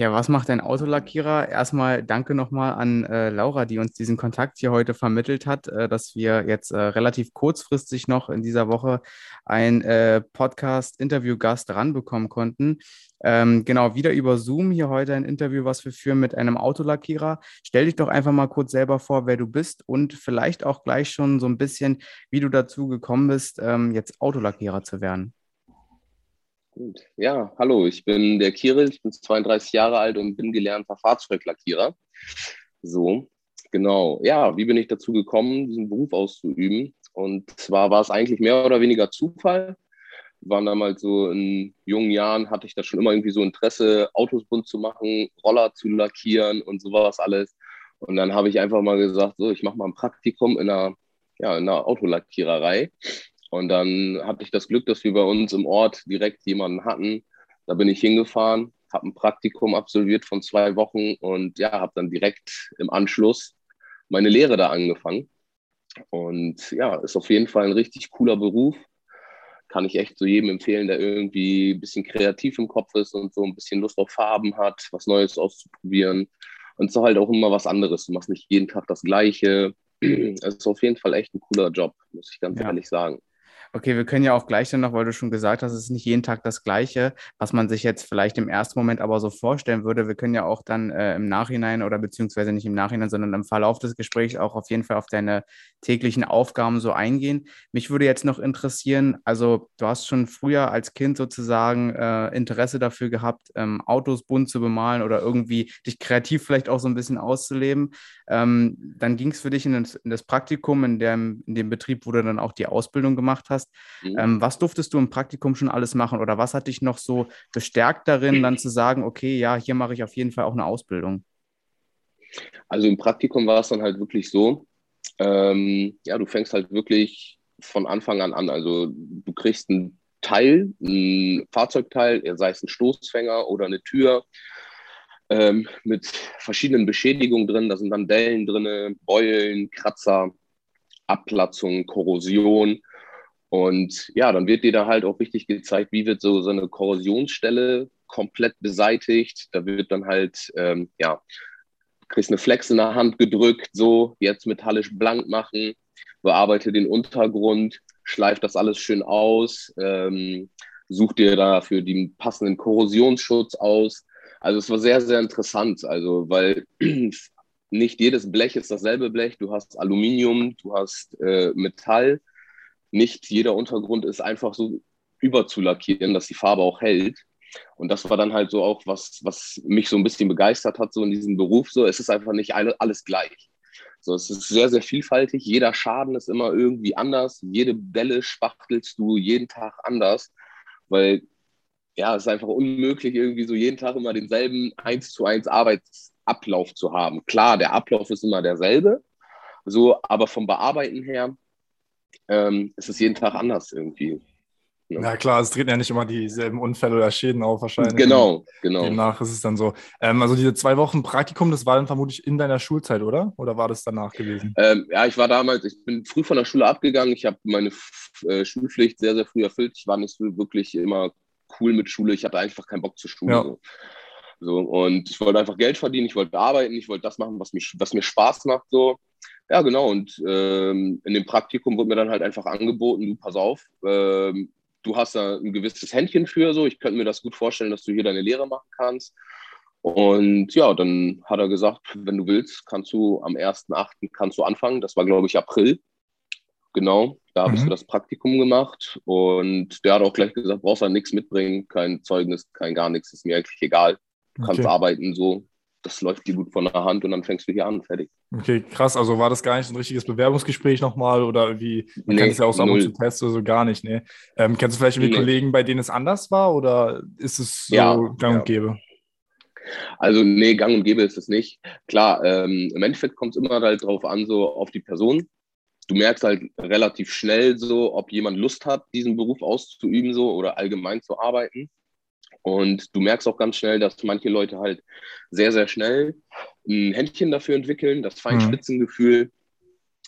Ja, was macht ein Autolackierer? Erstmal danke nochmal an äh, Laura, die uns diesen Kontakt hier heute vermittelt hat, äh, dass wir jetzt äh, relativ kurzfristig noch in dieser Woche einen äh, Podcast-Interview-Gast ranbekommen konnten. Ähm, genau, wieder über Zoom hier heute ein Interview, was wir führen mit einem Autolackierer. Stell dich doch einfach mal kurz selber vor, wer du bist und vielleicht auch gleich schon so ein bisschen, wie du dazu gekommen bist, ähm, jetzt Autolackierer zu werden. Gut. Ja, hallo, ich bin der Kirill, ich bin 32 Jahre alt und bin gelernter Fahrzeuglackierer. So, genau. Ja, wie bin ich dazu gekommen, diesen Beruf auszuüben? Und zwar war es eigentlich mehr oder weniger Zufall. Waren damals so in jungen Jahren, hatte ich da schon immer irgendwie so Interesse, Autos bunt zu machen, Roller zu lackieren und sowas alles. Und dann habe ich einfach mal gesagt, so, ich mache mal ein Praktikum in einer, ja, in einer Autolackiererei und dann hatte ich das Glück, dass wir bei uns im Ort direkt jemanden hatten. Da bin ich hingefahren, habe ein Praktikum absolviert von zwei Wochen und ja, habe dann direkt im Anschluss meine Lehre da angefangen. Und ja, ist auf jeden Fall ein richtig cooler Beruf. Kann ich echt so jedem empfehlen, der irgendwie ein bisschen kreativ im Kopf ist und so ein bisschen Lust auf Farben hat, was Neues auszuprobieren. Und so halt auch immer was anderes. Du machst nicht jeden Tag das Gleiche. Es ist auf jeden Fall echt ein cooler Job, muss ich ganz ja. ehrlich sagen. Okay, wir können ja auch gleich dann noch, weil du schon gesagt hast, es ist nicht jeden Tag das Gleiche, was man sich jetzt vielleicht im ersten Moment aber so vorstellen würde. Wir können ja auch dann äh, im Nachhinein oder beziehungsweise nicht im Nachhinein, sondern im Verlauf des Gesprächs auch auf jeden Fall auf deine täglichen Aufgaben so eingehen. Mich würde jetzt noch interessieren, also du hast schon früher als Kind sozusagen äh, Interesse dafür gehabt, ähm, Autos bunt zu bemalen oder irgendwie dich kreativ vielleicht auch so ein bisschen auszuleben. Ähm, dann ging es für dich in das, in das Praktikum, in dem, in dem Betrieb, wo du dann auch die Ausbildung gemacht hast hast. Mhm. Ähm, was durftest du im Praktikum schon alles machen oder was hat dich noch so bestärkt darin, dann zu sagen, okay, ja, hier mache ich auf jeden Fall auch eine Ausbildung? Also im Praktikum war es dann halt wirklich so, ähm, ja, du fängst halt wirklich von Anfang an an. Also du kriegst ein Teil, ein Fahrzeugteil, sei es ein Stoßfänger oder eine Tür, ähm, mit verschiedenen Beschädigungen drin. Da sind dann Dellen drin, Beulen, Kratzer, Abplatzung, Korrosion. Und ja, dann wird dir da halt auch richtig gezeigt, wie wird so, so eine Korrosionsstelle komplett beseitigt. Da wird dann halt, ähm, ja, kriegst eine Flex in der Hand gedrückt, so jetzt metallisch blank machen, bearbeite den Untergrund, schleif das alles schön aus, ähm, such dir dafür den passenden Korrosionsschutz aus. Also es war sehr, sehr interessant, also weil nicht jedes Blech ist dasselbe Blech. Du hast Aluminium, du hast äh, Metall nicht jeder Untergrund ist einfach so überzulackieren, dass die Farbe auch hält. Und das war dann halt so auch was, was mich so ein bisschen begeistert hat, so in diesem Beruf. So, es ist einfach nicht alles gleich. So, es ist sehr, sehr vielfältig. Jeder Schaden ist immer irgendwie anders. Jede Delle spachtelst du jeden Tag anders, weil ja, es ist einfach unmöglich, irgendwie so jeden Tag immer denselben 1 zu 1 Arbeitsablauf zu haben. Klar, der Ablauf ist immer derselbe, so, aber vom Bearbeiten her ähm, es ist jeden Tag anders irgendwie. Ja. ja. klar, es treten ja nicht immer dieselben Unfälle oder Schäden auf wahrscheinlich. Genau, genau. Demnach ist es dann so. Ähm, also diese zwei Wochen Praktikum, das war dann vermutlich in deiner Schulzeit, oder? Oder war das danach gewesen? Ähm, ja, ich war damals, ich bin früh von der Schule abgegangen. Ich habe meine äh, Schulpflicht sehr, sehr früh erfüllt. Ich war nicht so wirklich immer cool mit Schule. Ich hatte einfach keinen Bock zur Schule. Ja. So. so. und ich wollte einfach Geld verdienen, ich wollte arbeiten, ich wollte das machen, was, mich, was mir Spaß macht. So. Ja, genau. Und ähm, in dem Praktikum wurde mir dann halt einfach angeboten, du pass auf, ähm, du hast da ein gewisses Händchen für, so, ich könnte mir das gut vorstellen, dass du hier deine Lehre machen kannst. Und ja, dann hat er gesagt, wenn du willst, kannst du am 1.8. kannst du anfangen. Das war, glaube ich, April. Genau, da habe mhm. ich so das Praktikum gemacht. Und der hat auch gleich gesagt, brauchst du nichts mitbringen, kein Zeugnis, kein gar nichts, ist mir eigentlich egal. Du kannst okay. arbeiten so das läuft dir gut von der Hand und dann fängst du hier an, fertig. Okay, krass. Also war das gar nicht ein richtiges Bewerbungsgespräch nochmal oder wie? Man nee, kennt es ja auch so ab zu testen oder so gar nicht, ne? Ähm, kennst du vielleicht irgendwie nee. Kollegen, bei denen es anders war oder ist es so ja, gang und gäbe? Also, nee, gang und gäbe ist es nicht. Klar, ähm, im Endeffekt kommt es immer halt drauf an, so auf die Person. du merkst halt relativ schnell so, ob jemand Lust hat, diesen Beruf auszuüben so oder allgemein zu arbeiten. Und du merkst auch ganz schnell, dass manche Leute halt sehr, sehr schnell ein Händchen dafür entwickeln, das Feinspitzengefühl. Mhm.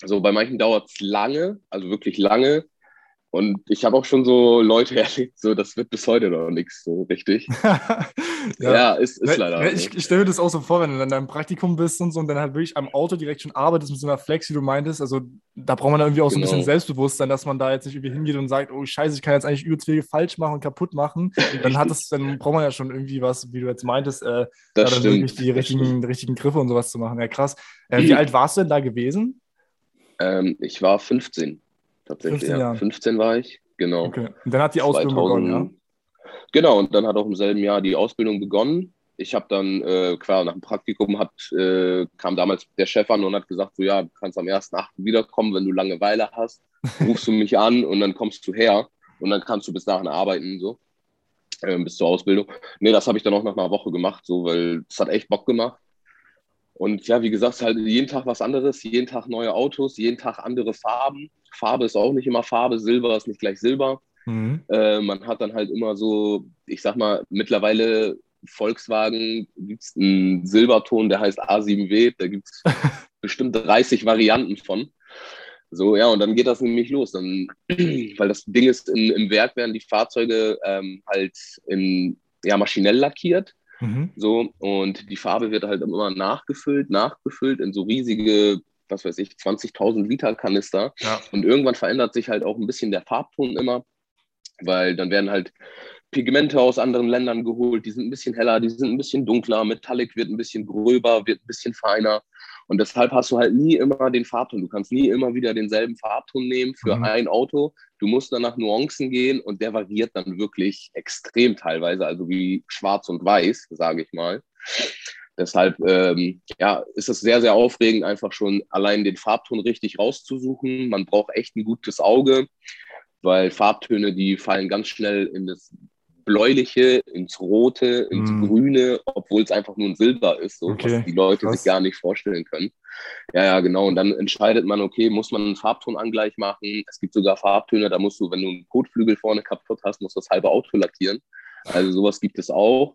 So bei manchen dauert es lange, also wirklich lange. Und ich habe auch schon so Leute erlebt, so das wird bis heute noch nichts so richtig. ja. ja, ist, ist leider. Ich, ich stelle mir das auch so vor, wenn du dann in deinem Praktikum bist und so und dann halt wirklich am Auto direkt schon arbeitest mit so einer Flex, wie du meintest. Also da braucht man dann irgendwie auch so ein bisschen genau. Selbstbewusstsein, dass man da jetzt nicht irgendwie hingeht und sagt, oh Scheiße, ich kann jetzt eigentlich übelst viel falsch machen und kaputt machen. dann hat es, dann braucht man ja schon irgendwie was, wie du jetzt meintest, äh, da dann wirklich die richtigen, richtigen Griffe und sowas zu machen. Ja, krass. Äh, wie alt warst du denn da gewesen? Ähm, ich war 15 tatsächlich. 15, ja. 15 war ich, genau. Okay. Und dann hat die Ausbildung 2000, begonnen, ja? Genau, und dann hat auch im selben Jahr die Ausbildung begonnen. Ich habe dann, äh, klar, nach dem Praktikum hat, äh, kam damals der Chef an und hat gesagt, so ja, du kannst am 1.8. wiederkommen, wenn du Langeweile hast, rufst du mich an und dann kommst du her und dann kannst du bis dahin arbeiten, so, äh, bis zur Ausbildung. Nee, das habe ich dann auch nach einer Woche gemacht, so, weil es hat echt Bock gemacht. Und ja, wie gesagt, halt jeden Tag was anderes, jeden Tag neue Autos, jeden Tag andere Farben. Farbe ist auch nicht immer Farbe, Silber ist nicht gleich Silber. Mhm. Äh, man hat dann halt immer so, ich sag mal, mittlerweile Volkswagen gibt es einen Silberton, der heißt A7W, da gibt es bestimmt 30 Varianten von. So, ja, und dann geht das nämlich los. Dann, weil das Ding ist, in, im Werk werden die Fahrzeuge ähm, halt in, ja, maschinell lackiert. Mhm. So, und die Farbe wird halt immer nachgefüllt, nachgefüllt in so riesige, was weiß ich, 20.000 Liter Kanister. Ja. Und irgendwann verändert sich halt auch ein bisschen der Farbton immer, weil dann werden halt Pigmente aus anderen Ländern geholt, die sind ein bisschen heller, die sind ein bisschen dunkler, Metallic wird ein bisschen gröber, wird ein bisschen feiner. Und deshalb hast du halt nie immer den Farbton. Du kannst nie immer wieder denselben Farbton nehmen für mhm. ein Auto. Du musst dann nach Nuancen gehen und der variiert dann wirklich extrem teilweise, also wie schwarz und weiß, sage ich mal. Deshalb ähm, ja, ist es sehr, sehr aufregend, einfach schon allein den Farbton richtig rauszusuchen. Man braucht echt ein gutes Auge, weil Farbtöne, die fallen ganz schnell in das Bläuliche, ins Rote, ins mm. Grüne, obwohl es einfach nur ein Silber ist, so, okay. was die Leute Krass. sich gar nicht vorstellen können. Ja, ja, genau. Und dann entscheidet man, okay, muss man einen Farbtonangleich machen? Es gibt sogar Farbtöne, da musst du, wenn du einen Kotflügel vorne kaputt hast, musst du das halbe Auto lackieren. Also sowas gibt es auch.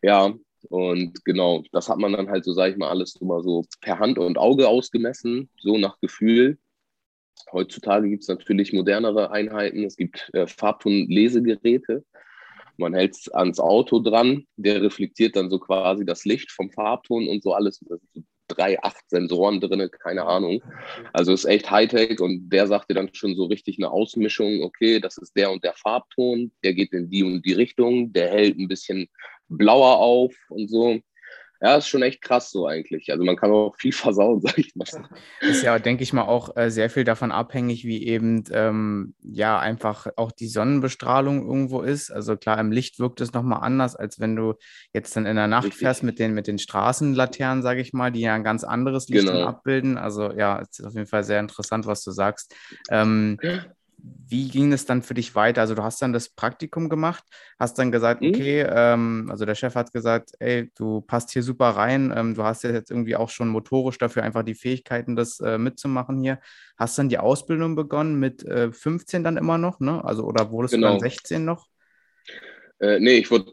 Ja, und genau, das hat man dann halt so, sage ich mal, alles immer so per Hand und Auge ausgemessen, so nach Gefühl. Heutzutage gibt es natürlich modernere Einheiten. Es gibt äh, Farbton-Lesegeräte. Man hält es ans Auto dran, der reflektiert dann so quasi das Licht vom Farbton und so alles. Da sind so drei, acht Sensoren drin, keine Ahnung. Also ist echt Hightech und der sagte dann schon so richtig eine Ausmischung, okay, das ist der und der Farbton, der geht in die und die Richtung, der hält ein bisschen blauer auf und so ja, ist schon echt krass so eigentlich. Also man kann auch viel versauen, sag ich mal. Ist ja, denke ich mal, auch äh, sehr viel davon abhängig, wie eben ähm, ja einfach auch die Sonnenbestrahlung irgendwo ist. Also klar, im Licht wirkt es nochmal anders, als wenn du jetzt dann in der Nacht Richtig. fährst mit den, mit den Straßenlaternen, sage ich mal, die ja ein ganz anderes Licht genau. abbilden. Also ja, es ist auf jeden Fall sehr interessant, was du sagst. Ähm, wie ging es dann für dich weiter? Also du hast dann das Praktikum gemacht, hast dann gesagt, mhm. okay, ähm, also der Chef hat gesagt, ey, du passt hier super rein, ähm, du hast ja jetzt irgendwie auch schon motorisch dafür einfach die Fähigkeiten, das äh, mitzumachen hier. Hast dann die Ausbildung begonnen mit äh, 15 dann immer noch, ne? Also oder wurdest genau. du dann 16 genau. noch? Äh, nee, ich wurde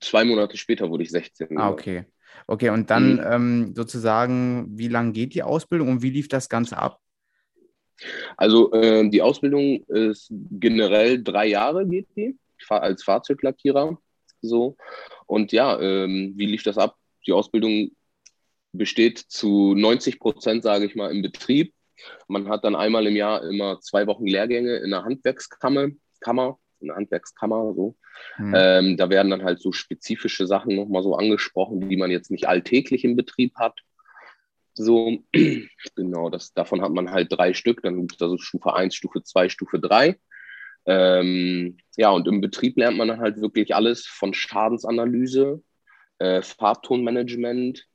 zwei Monate später wurde ich 16. Ah, okay. Okay, und dann mhm. ähm, sozusagen, wie lange geht die Ausbildung und wie lief das Ganze ab? Also äh, die Ausbildung ist generell drei Jahre geht die als Fahrzeuglackierer. So. Und ja, ähm, wie lief das ab? Die Ausbildung besteht zu 90 Prozent, sage ich mal, im Betrieb. Man hat dann einmal im Jahr immer zwei Wochen Lehrgänge in der Handwerkskammer, Kammer, in der Handwerkskammer, so. Mhm. Ähm, da werden dann halt so spezifische Sachen nochmal so angesprochen, die man jetzt nicht alltäglich im Betrieb hat. So, genau, das, davon hat man halt drei Stück. Dann gibt es also Stufe 1, Stufe 2, Stufe 3. Ähm, ja, und im Betrieb lernt man halt wirklich alles von Schadensanalyse, äh, Farbtonmanagement,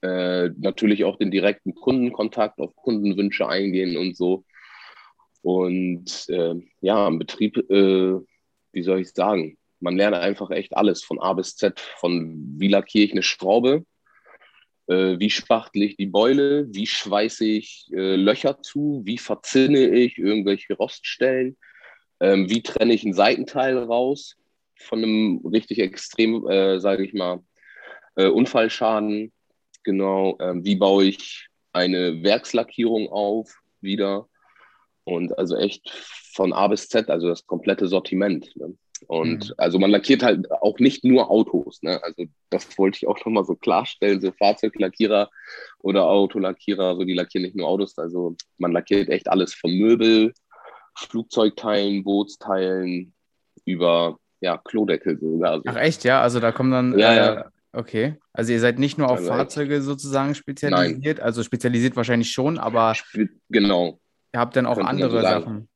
äh, natürlich auch den direkten Kundenkontakt, auf Kundenwünsche eingehen und so. Und äh, ja, im Betrieb, äh, wie soll ich sagen, man lernt einfach echt alles von A bis Z, von wie lackiere ich eine Schraube, äh, wie spachtel ich die Beule, wie schweiße ich äh, Löcher zu, wie verzinne ich irgendwelche Roststellen, ähm, wie trenne ich ein Seitenteil raus von einem richtig extrem, äh, sage ich mal, äh, Unfallschaden. Genau, ähm, wie baue ich eine Werkslackierung auf wieder. Und also echt von A bis Z, also das komplette Sortiment. Ne? Und mhm. also man lackiert halt auch nicht nur Autos. Ne? Also das wollte ich auch nochmal so klarstellen. So Fahrzeuglackierer oder Autolackierer, so die lackieren nicht nur Autos. Also man lackiert echt alles von Möbel, Flugzeugteilen, Bootsteilen über ja, Klodeckel sogar. Ach echt, ja? Also da kommen dann. Ja, äh, ja. Okay. Also ihr seid nicht nur auf also Fahrzeuge sozusagen spezialisiert, Nein. also spezialisiert wahrscheinlich schon, aber. Genau. Ihr habt dann auch andere so Sachen.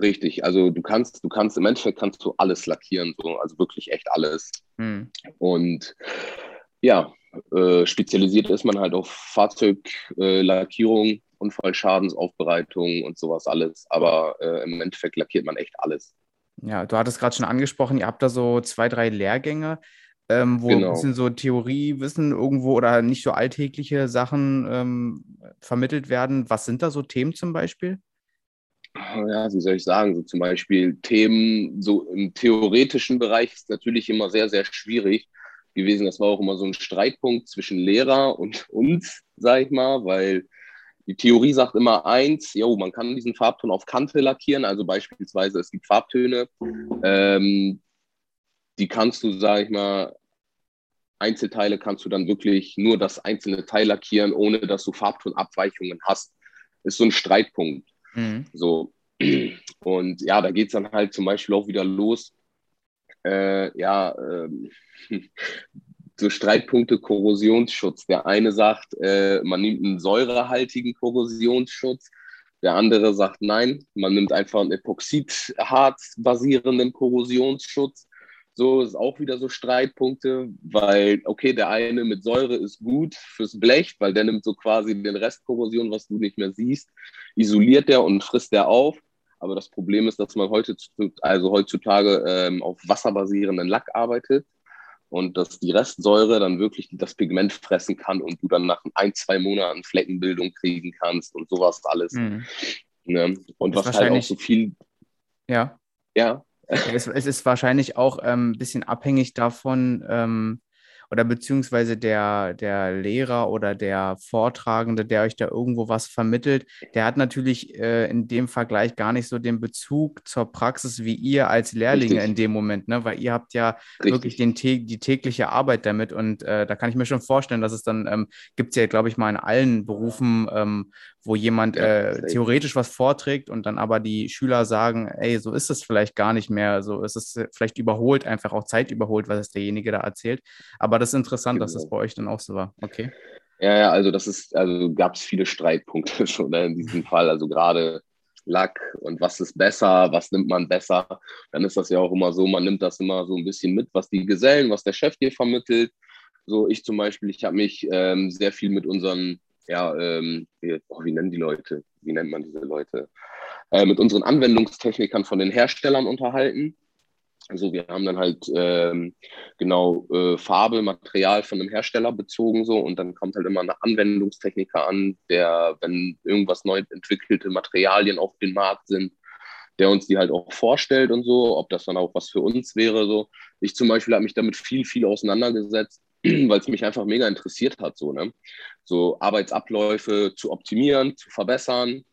Richtig, also du kannst, du kannst im Endeffekt kannst du alles lackieren, so, also wirklich echt alles. Hm. Und ja, äh, spezialisiert ist man halt auf Fahrzeuglackierung, äh, Unfallschadensaufbereitung und sowas alles. Aber äh, im Endeffekt lackiert man echt alles. Ja, du hattest gerade schon angesprochen, ihr habt da so zwei, drei Lehrgänge, ähm, wo genau. ein bisschen so Theoriewissen irgendwo oder nicht so alltägliche Sachen ähm, vermittelt werden. Was sind da so Themen zum Beispiel? Ja, wie soll ich sagen, so zum Beispiel Themen, so im theoretischen Bereich ist natürlich immer sehr, sehr schwierig gewesen. Das war auch immer so ein Streitpunkt zwischen Lehrer und uns, sag ich mal, weil die Theorie sagt immer eins, jo, man kann diesen Farbton auf Kante lackieren, also beispielsweise es gibt Farbtöne, ähm, die kannst du, sag ich mal, Einzelteile kannst du dann wirklich nur das einzelne Teil lackieren, ohne dass du Farbtonabweichungen hast. Ist so ein Streitpunkt. Mhm. So. Und ja, da geht es dann halt zum Beispiel auch wieder los. Äh, ja, ähm, so Streitpunkte Korrosionsschutz. Der eine sagt, äh, man nimmt einen säurehaltigen Korrosionsschutz. Der andere sagt, nein, man nimmt einfach einen Epoxidharz basierenden Korrosionsschutz. So ist auch wieder so Streitpunkte, weil, okay, der eine mit Säure ist gut fürs Blech, weil der nimmt so quasi den Rest Korrosion, was du nicht mehr siehst, isoliert der und frisst der auf. Aber das Problem ist, dass man heute, also heutzutage ähm, auf wasserbasierenden Lack arbeitet und dass die Restsäure dann wirklich das Pigment fressen kann und du dann nach ein, zwei Monaten Fleckenbildung kriegen kannst und sowas alles. Mhm. Ne? Und was halt auch so viel. Ja. Ja. Es, es ist wahrscheinlich auch ein ähm, bisschen abhängig davon, ähm, oder beziehungsweise der, der Lehrer oder der Vortragende, der euch da irgendwo was vermittelt, der hat natürlich äh, in dem Vergleich gar nicht so den Bezug zur Praxis wie ihr als Lehrlinge Richtig. in dem Moment, ne? weil ihr habt ja Richtig. wirklich den, die tägliche Arbeit damit und äh, da kann ich mir schon vorstellen, dass es dann, ähm, gibt es ja, glaube ich, mal in allen Berufen, ähm, wo jemand äh, theoretisch was vorträgt und dann aber die Schüler sagen, ey, so ist es vielleicht gar nicht mehr, so ist es vielleicht überholt, einfach auch Zeit überholt, was derjenige da erzählt. Aber das ist interessant, genau. dass das genau. bei euch dann auch so war. Okay. Ja, ja, also das ist, also gab es viele Streitpunkte schon in diesem Fall. Also gerade Lack und was ist besser, was nimmt man besser. Dann ist das ja auch immer so, man nimmt das immer so ein bisschen mit, was die Gesellen, was der Chef dir vermittelt. So ich zum Beispiel, ich habe mich ähm, sehr viel mit unseren ja, ähm, wie, oh, wie nennen die Leute? Wie nennt man diese Leute? Äh, mit unseren Anwendungstechnikern von den Herstellern unterhalten. Also wir haben dann halt ähm, genau äh, Farbe, Material von einem Hersteller bezogen so und dann kommt halt immer ein Anwendungstechniker an, der, wenn irgendwas neu entwickelte Materialien auf dem Markt sind, der uns die halt auch vorstellt und so, ob das dann auch was für uns wäre. So. Ich zum Beispiel habe mich damit viel, viel auseinandergesetzt weil es mich einfach mega interessiert hat, so, ne? so Arbeitsabläufe zu optimieren, zu verbessern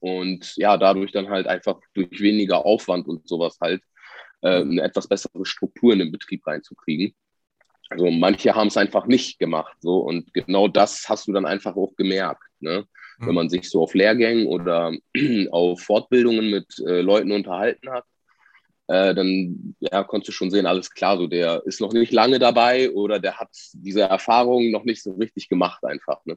und ja, dadurch dann halt einfach durch weniger Aufwand und sowas halt äh, eine etwas bessere Struktur in den Betrieb reinzukriegen. Also manche haben es einfach nicht gemacht, so und genau das hast du dann einfach auch gemerkt, ne? Wenn mhm. man sich so auf Lehrgängen oder auf Fortbildungen mit äh, Leuten unterhalten hat, äh, dann ja, konntest du schon sehen, alles klar, so der ist noch nicht lange dabei oder der hat diese Erfahrung noch nicht so richtig gemacht einfach. Ne?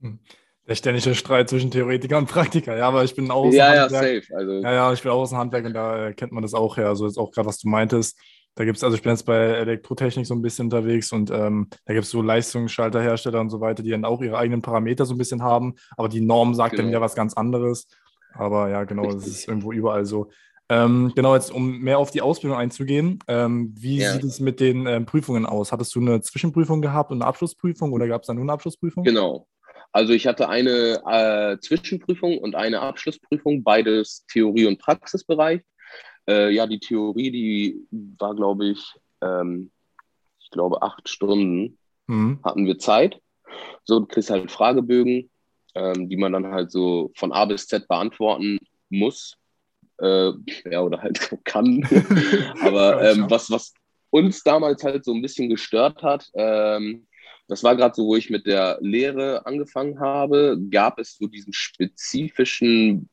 Hm. Der ständige Streit zwischen Theoretiker und Praktiker, ja, aber ich bin auch aus ja, ja, safe. Also, ja, ja, ich bin auch aus dem Handwerk und da kennt man das auch her. Also jetzt auch gerade, was du meintest. Da gibt es, also ich bin jetzt bei Elektrotechnik so ein bisschen unterwegs und ähm, da gibt es so Leistungsschalterhersteller und so weiter, die dann auch ihre eigenen Parameter so ein bisschen haben, aber die Norm sagt genau. dann ja was ganz anderes. Aber ja, genau, das ist irgendwo überall so. Ähm, genau, jetzt um mehr auf die Ausbildung einzugehen, ähm, wie ja. sieht es mit den ähm, Prüfungen aus? Hattest du eine Zwischenprüfung gehabt und eine Abschlussprüfung oder gab es da nur eine Abschlussprüfung? Genau. Also ich hatte eine äh, Zwischenprüfung und eine Abschlussprüfung, beides Theorie- und Praxisbereich. Äh, ja, die Theorie, die war, glaube ich, ähm, ich glaube, acht Stunden mhm. hatten wir Zeit. So, du kriegst halt Fragebögen, ähm, die man dann halt so von A bis Z beantworten muss. Äh, ja, oder halt kann. Aber ähm, was, was uns damals halt so ein bisschen gestört hat, ähm, das war gerade so, wo ich mit der Lehre angefangen habe, gab es so diesen spezifischen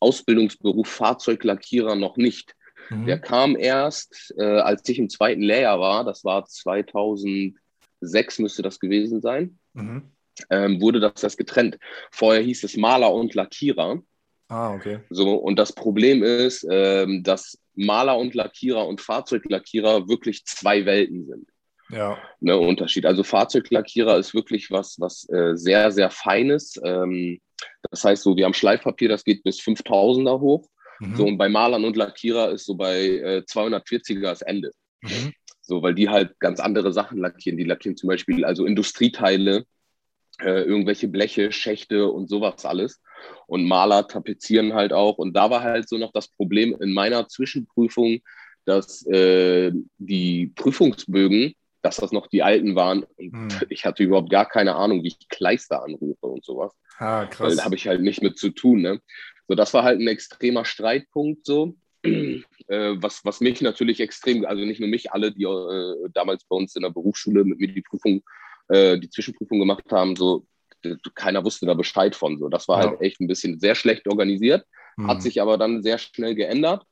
Ausbildungsberuf Fahrzeuglackierer noch nicht. Mhm. Der kam erst, äh, als ich im zweiten Lehrjahr war, das war 2006 müsste das gewesen sein, mhm. ähm, wurde das erst getrennt. Vorher hieß es Maler und Lackierer. Ah, okay. So, und das Problem ist, ähm, dass Maler und Lackierer und Fahrzeuglackierer wirklich zwei Welten sind. Ja. Ne, Unterschied. Also Fahrzeuglackierer ist wirklich was, was äh, sehr, sehr Feines. Ähm, das heißt so, wir haben Schleifpapier, das geht bis 5000er hoch. Mhm. So, und bei Malern und Lackierer ist so bei äh, 240er das Ende. Mhm. So, weil die halt ganz andere Sachen lackieren. Die lackieren zum Beispiel also Industrieteile, äh, irgendwelche Bleche, Schächte und sowas alles. Und Maler tapezieren halt auch. Und da war halt so noch das Problem in meiner Zwischenprüfung, dass äh, die Prüfungsbögen, dass das noch die alten waren. Und hm. ich hatte überhaupt gar keine Ahnung, wie ich Kleister anrufe und sowas. Ah, krass. Da habe ich halt nicht mit zu tun. Ne? So, das war halt ein extremer Streitpunkt so. Äh, was, was mich natürlich extrem, also nicht nur mich, alle, die äh, damals bei uns in der Berufsschule mit mir die Prüfung, äh, die Zwischenprüfung gemacht haben, so keiner wusste da Bescheid von. So, das war ja. halt echt ein bisschen sehr schlecht organisiert, mhm. hat sich aber dann sehr schnell geändert.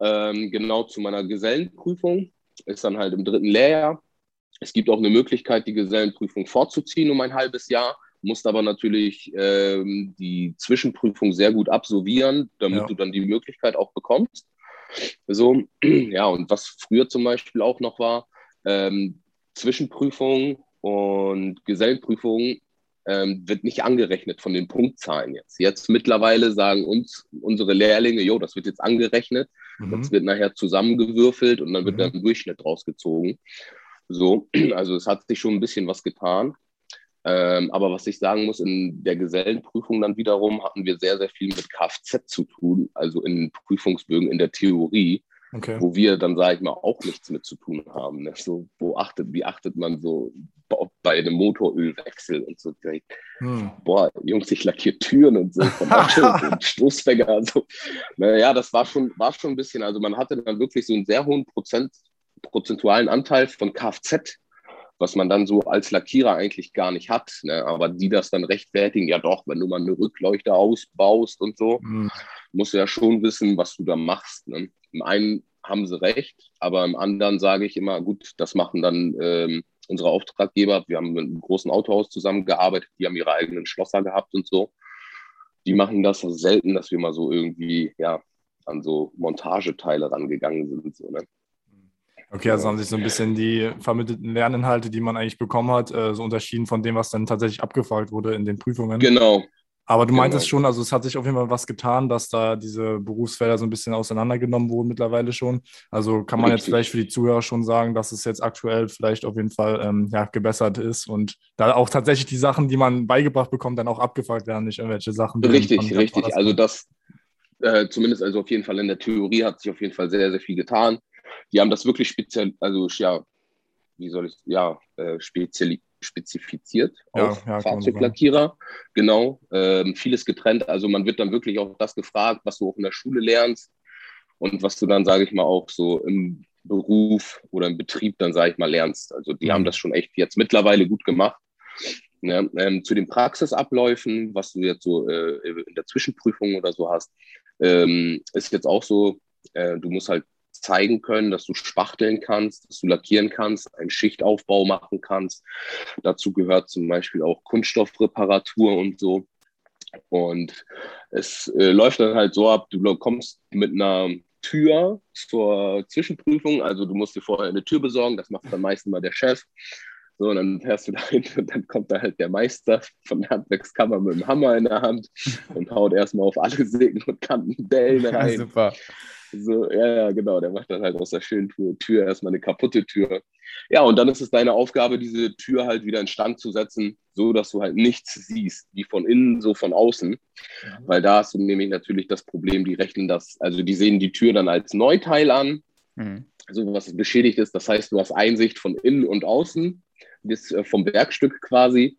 Ähm, genau zu meiner Gesellenprüfung ist dann halt im dritten Lehrjahr. Es gibt auch eine Möglichkeit, die Gesellenprüfung vorzuziehen um ein halbes Jahr, musst aber natürlich ähm, die Zwischenprüfung sehr gut absolvieren, damit ja. du dann die Möglichkeit auch bekommst. So, ja, und was früher zum Beispiel auch noch war, ähm, Zwischenprüfung und Gesellenprüfung ähm, wird nicht angerechnet von den Punktzahlen jetzt. Jetzt mittlerweile sagen uns unsere Lehrlinge, jo, das wird jetzt angerechnet, mhm. das wird nachher zusammengewürfelt und dann wird mhm. dann ein Durchschnitt rausgezogen. So, also es hat sich schon ein bisschen was getan. Ähm, aber was ich sagen muss, in der Gesellenprüfung dann wiederum hatten wir sehr, sehr viel mit Kfz zu tun, also in Prüfungsbögen in der Theorie. Okay. wo wir dann, sage ich mal, auch nichts mit zu tun haben. Ne? So, wo achtet, wie achtet man so bei einem Motorölwechsel und so direkt, hm. boah, Jungs, ich lackiere Türen und so von und Stoßfänger. Also, naja, das war schon, war schon ein bisschen, also man hatte dann wirklich so einen sehr hohen Prozent, prozentualen Anteil von Kfz, was man dann so als Lackierer eigentlich gar nicht hat. Ne? Aber die das dann rechtfertigen, ja doch, wenn du mal eine Rückleuchte ausbaust und so, hm. musst du ja schon wissen, was du da machst. Ne? Im einen haben sie recht, aber im anderen sage ich immer, gut, das machen dann ähm, unsere Auftraggeber. Wir haben mit einem großen Autohaus zusammengearbeitet, die haben ihre eigenen Schlosser gehabt und so. Die machen das selten, dass wir mal so irgendwie, ja, an so Montageteile rangegangen sind. So, ne? Okay, also haben sich so ein bisschen die vermittelten Lerninhalte, die man eigentlich bekommen hat, äh, so unterschieden von dem, was dann tatsächlich abgefragt wurde in den Prüfungen. Genau, aber du genau. meintest schon, also es hat sich auf jeden Fall was getan, dass da diese Berufsfelder so ein bisschen auseinandergenommen wurden mittlerweile schon. Also kann man Richtig. jetzt vielleicht für die Zuhörer schon sagen, dass es jetzt aktuell vielleicht auf jeden Fall ähm, ja, gebessert ist und da auch tatsächlich die Sachen, die man beigebracht bekommt, dann auch abgefragt werden, nicht irgendwelche Sachen. Richtig, richtig. Also das, äh, zumindest also auf jeden Fall in der Theorie hat sich auf jeden Fall sehr, sehr viel getan. Die haben das wirklich speziell, also ja, wie soll ich, ja, äh, speziell spezifiziert ja, auf ja, Fahrzeuglackierer. Genau, ähm, vieles getrennt. Also man wird dann wirklich auch das gefragt, was du auch in der Schule lernst und was du dann, sage ich mal, auch so im Beruf oder im Betrieb dann, sage ich mal, lernst. Also die mhm. haben das schon echt jetzt mittlerweile gut gemacht. Ja, ähm, zu den Praxisabläufen, was du jetzt so äh, in der Zwischenprüfung oder so hast, ähm, ist jetzt auch so, äh, du musst halt zeigen können, dass du spachteln kannst, dass du lackieren kannst, einen Schichtaufbau machen kannst. Dazu gehört zum Beispiel auch Kunststoffreparatur und so. Und es äh, läuft dann halt so ab, du kommst mit einer Tür zur Zwischenprüfung, also du musst dir vorher eine Tür besorgen, das macht dann meistens mal der Chef. So, und dann fährst du dahin und dann kommt da halt der Meister von der Handwerkskammer mit dem Hammer in der Hand und haut erstmal auf alle Sägen und Kanten Dellen rein. Ja, super. So, ja, ja, genau. Der macht dann halt aus der schönen Tür erstmal eine kaputte Tür. Ja, und dann ist es deine Aufgabe, diese Tür halt wieder in Stand zu setzen, so dass du halt nichts siehst, wie von innen, so von außen. Ja. Weil da hast du nämlich natürlich das Problem, die rechnen das, also die sehen die Tür dann als Neuteil an, mhm. so was beschädigt ist. Das heißt, du hast Einsicht von innen und außen, das, äh, vom Werkstück quasi.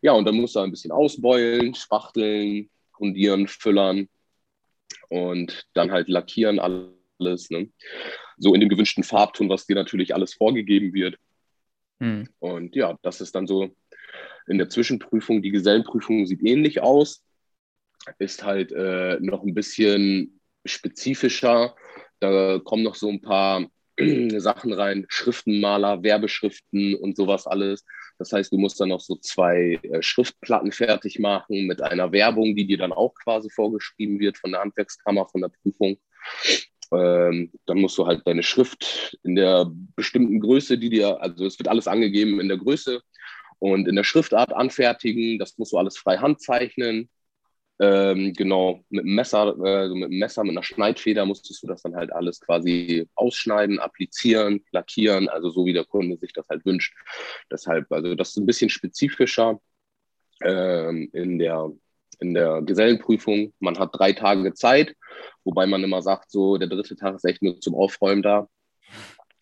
Ja, und dann musst du ein bisschen ausbeulen, spachteln, grundieren, füllern und dann halt lackieren alles. Ne? So in dem gewünschten Farbton, was dir natürlich alles vorgegeben wird. Hm. Und ja, das ist dann so in der Zwischenprüfung. Die Gesellenprüfung sieht ähnlich aus, ist halt äh, noch ein bisschen spezifischer. Da kommen noch so ein paar Sachen rein, Schriftenmaler, Werbeschriften und sowas alles. Das heißt, du musst dann noch so zwei äh, Schriftplatten fertig machen mit einer Werbung, die dir dann auch quasi vorgeschrieben wird von der Handwerkskammer, von der Prüfung. Ähm, dann musst du halt deine Schrift in der bestimmten Größe, die dir, also es wird alles angegeben in der Größe und in der Schriftart anfertigen. Das musst du alles frei handzeichnen. Ähm, genau, mit einem Messer, äh, mit einem Messer, mit einer Schneidfeder musstest du das dann halt alles quasi ausschneiden, applizieren, lackieren, also so wie der Kunde sich das halt wünscht. Deshalb, also das ist ein bisschen spezifischer ähm, in, der, in der Gesellenprüfung. Man hat drei Tage Zeit, wobei man immer sagt, so der dritte Tag ist echt nur zum Aufräumen da,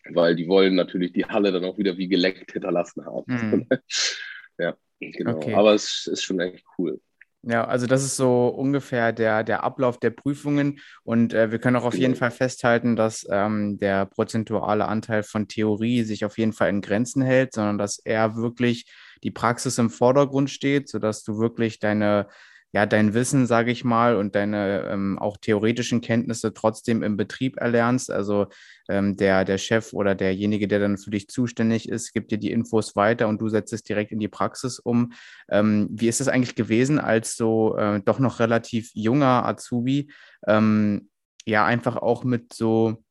weil die wollen natürlich die Halle dann auch wieder wie geleckt hinterlassen haben. Mhm. ja, genau. Okay. Aber es ist schon echt cool. Ja, also das ist so ungefähr der, der Ablauf der Prüfungen und äh, wir können auch auf jeden genau. Fall festhalten, dass ähm, der prozentuale Anteil von Theorie sich auf jeden Fall in Grenzen hält, sondern dass er wirklich die Praxis im Vordergrund steht, sodass du wirklich deine ja, dein Wissen, sage ich mal, und deine ähm, auch theoretischen Kenntnisse trotzdem im Betrieb erlernst. Also ähm, der, der Chef oder derjenige, der dann für dich zuständig ist, gibt dir die Infos weiter und du setzt es direkt in die Praxis um. Ähm, wie ist es eigentlich gewesen, als so äh, doch noch relativ junger Azubi, ähm, ja, einfach auch mit so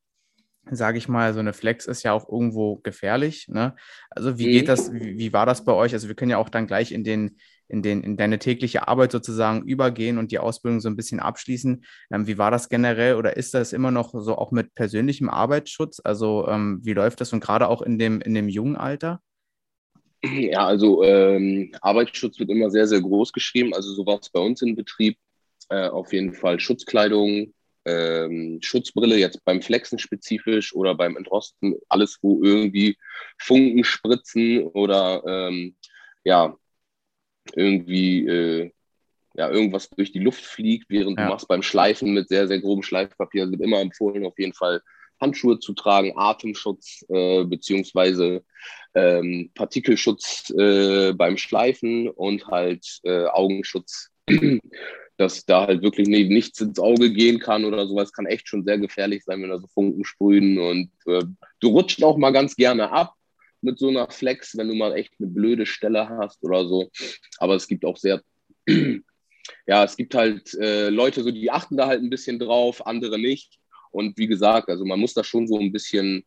sage ich mal, so eine Flex ist ja auch irgendwo gefährlich. Ne? Also wie geht mhm. das, wie, wie, war das bei euch? Also wir können ja auch dann gleich in den in, den, in deine tägliche Arbeit sozusagen übergehen und die Ausbildung so ein bisschen abschließen. Ähm, wie war das generell oder ist das immer noch so auch mit persönlichem Arbeitsschutz? Also ähm, wie läuft das und gerade auch in dem, in dem jungen Alter? Ja, also ähm, Arbeitsschutz wird immer sehr, sehr groß geschrieben. Also so war es bei uns im Betrieb. Äh, auf jeden Fall Schutzkleidung, ähm, Schutzbrille, jetzt beim Flexen spezifisch oder beim Entrosten, alles, wo irgendwie Funken spritzen oder ähm, ja, irgendwie äh, ja, irgendwas durch die Luft fliegt, während ja. du machst beim Schleifen mit sehr, sehr grobem Schleifpapier, wird immer empfohlen, auf jeden Fall Handschuhe zu tragen, Atemschutz äh, beziehungsweise ähm, Partikelschutz äh, beim Schleifen und halt äh, Augenschutz, dass da halt wirklich nichts ins Auge gehen kann oder sowas. Kann echt schon sehr gefährlich sein, wenn da so Funken sprühen und äh, du rutscht auch mal ganz gerne ab mit so einer Flex, wenn du mal echt eine blöde Stelle hast oder so. Aber es gibt auch sehr, ja, es gibt halt äh, Leute, so die achten da halt ein bisschen drauf, andere nicht. Und wie gesagt, also man muss da schon so ein bisschen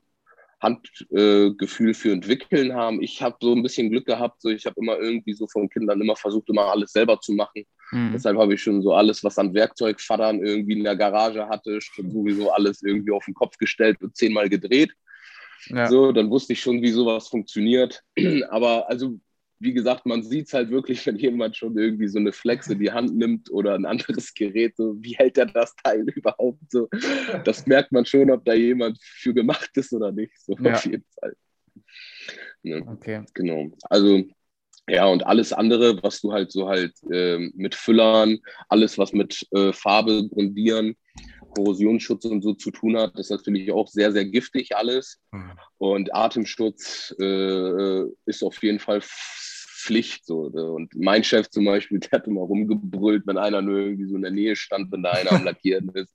Handgefühl äh, für entwickeln haben. Ich habe so ein bisschen Glück gehabt, so ich habe immer irgendwie so von Kindern immer versucht, immer alles selber zu machen. Mhm. Deshalb habe ich schon so alles, was an Werkzeugfadern irgendwie in der Garage hatte, schon sowieso alles irgendwie auf den Kopf gestellt und zehnmal gedreht. Ja. So, dann wusste ich schon, wie sowas funktioniert. Aber also, wie gesagt, man sieht es halt wirklich, wenn jemand schon irgendwie so eine Flex in die Hand nimmt oder ein anderes Gerät, so, wie hält er das Teil überhaupt so? Das merkt man schon, ob da jemand für gemacht ist oder nicht. So ja. auf jeden Fall. Ja, okay. Genau. Also, ja, und alles andere, was du halt so halt äh, mit Füllern, alles, was mit äh, Farbe grundieren, Korrosionsschutz und so zu tun hat, das ist natürlich auch sehr, sehr giftig alles. Mhm. Und Atemschutz äh, ist auf jeden Fall Pflicht. So. Ne? Und mein Chef zum Beispiel, der hat immer rumgebrüllt, wenn einer nur irgendwie so in der Nähe stand, wenn da einer am Lackieren ist.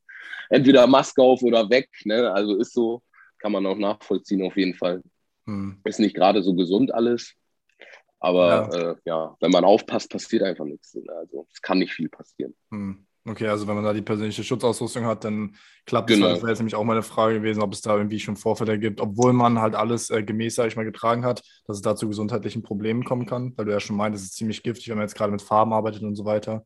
Entweder Maske auf oder weg. Ne? Also ist so, kann man auch nachvollziehen auf jeden Fall. Mhm. Ist nicht gerade so gesund alles. Aber ja. Äh, ja. wenn man aufpasst, passiert einfach nichts. Also es kann nicht viel passieren. Mhm. Okay, also wenn man da die persönliche Schutzausrüstung hat, dann klappt genau. es. Das wäre jetzt nämlich auch meine Frage gewesen, ob es da irgendwie schon Vorfälle gibt, obwohl man halt alles äh, gemäß, sag ich mal, getragen hat, dass es da zu gesundheitlichen Problemen kommen kann, weil du ja schon meintest, es ist ziemlich giftig, wenn man jetzt gerade mit Farben arbeitet und so weiter.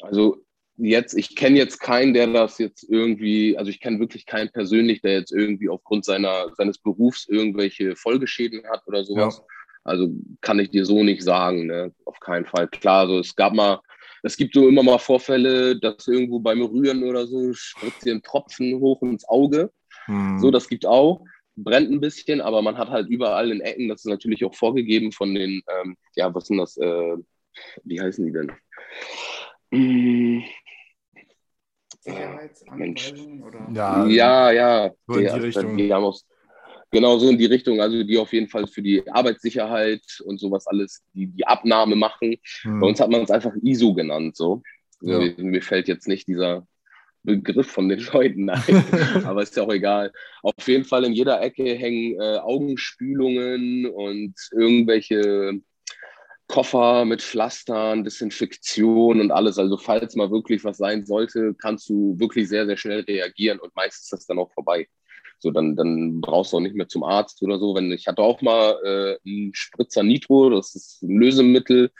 Also jetzt, ich kenne jetzt keinen, der das jetzt irgendwie, also ich kenne wirklich keinen persönlich, der jetzt irgendwie aufgrund seiner, seines Berufs irgendwelche Folgeschäden hat oder sowas. Ja. Also kann ich dir so nicht sagen, ne? auf keinen Fall. Klar, also es gab mal, es gibt so immer mal Vorfälle, dass irgendwo beim Rühren oder so spritzt dir ein Tropfen hoch ins Auge. Hm. So, das gibt auch. Brennt ein bisschen, aber man hat halt überall in Ecken, das ist natürlich auch vorgegeben von den, ähm, ja, was sind das, äh, wie heißen die denn? Hm. Sicherheitsanweisungen? Oder? Ja, ja, ja. So in die, die Richtung. Die haben auch, genau so in die Richtung, also die auf jeden Fall für die Arbeitssicherheit und sowas alles, die die Abnahme machen. Hm. Bei uns hat man es einfach ISO genannt, so. Ja. Mir, mir fällt jetzt nicht dieser Begriff von den Leuten ein, aber ist ja auch egal. Auf jeden Fall in jeder Ecke hängen äh, Augenspülungen und irgendwelche Koffer mit Pflastern, Desinfektion und alles. Also falls mal wirklich was sein sollte, kannst du wirklich sehr, sehr schnell reagieren und meistens ist das dann auch vorbei. So, dann, dann brauchst du auch nicht mehr zum Arzt oder so. Wenn ich hatte auch mal äh, einen Spritzer Nitro, das ist ein Lösemittel,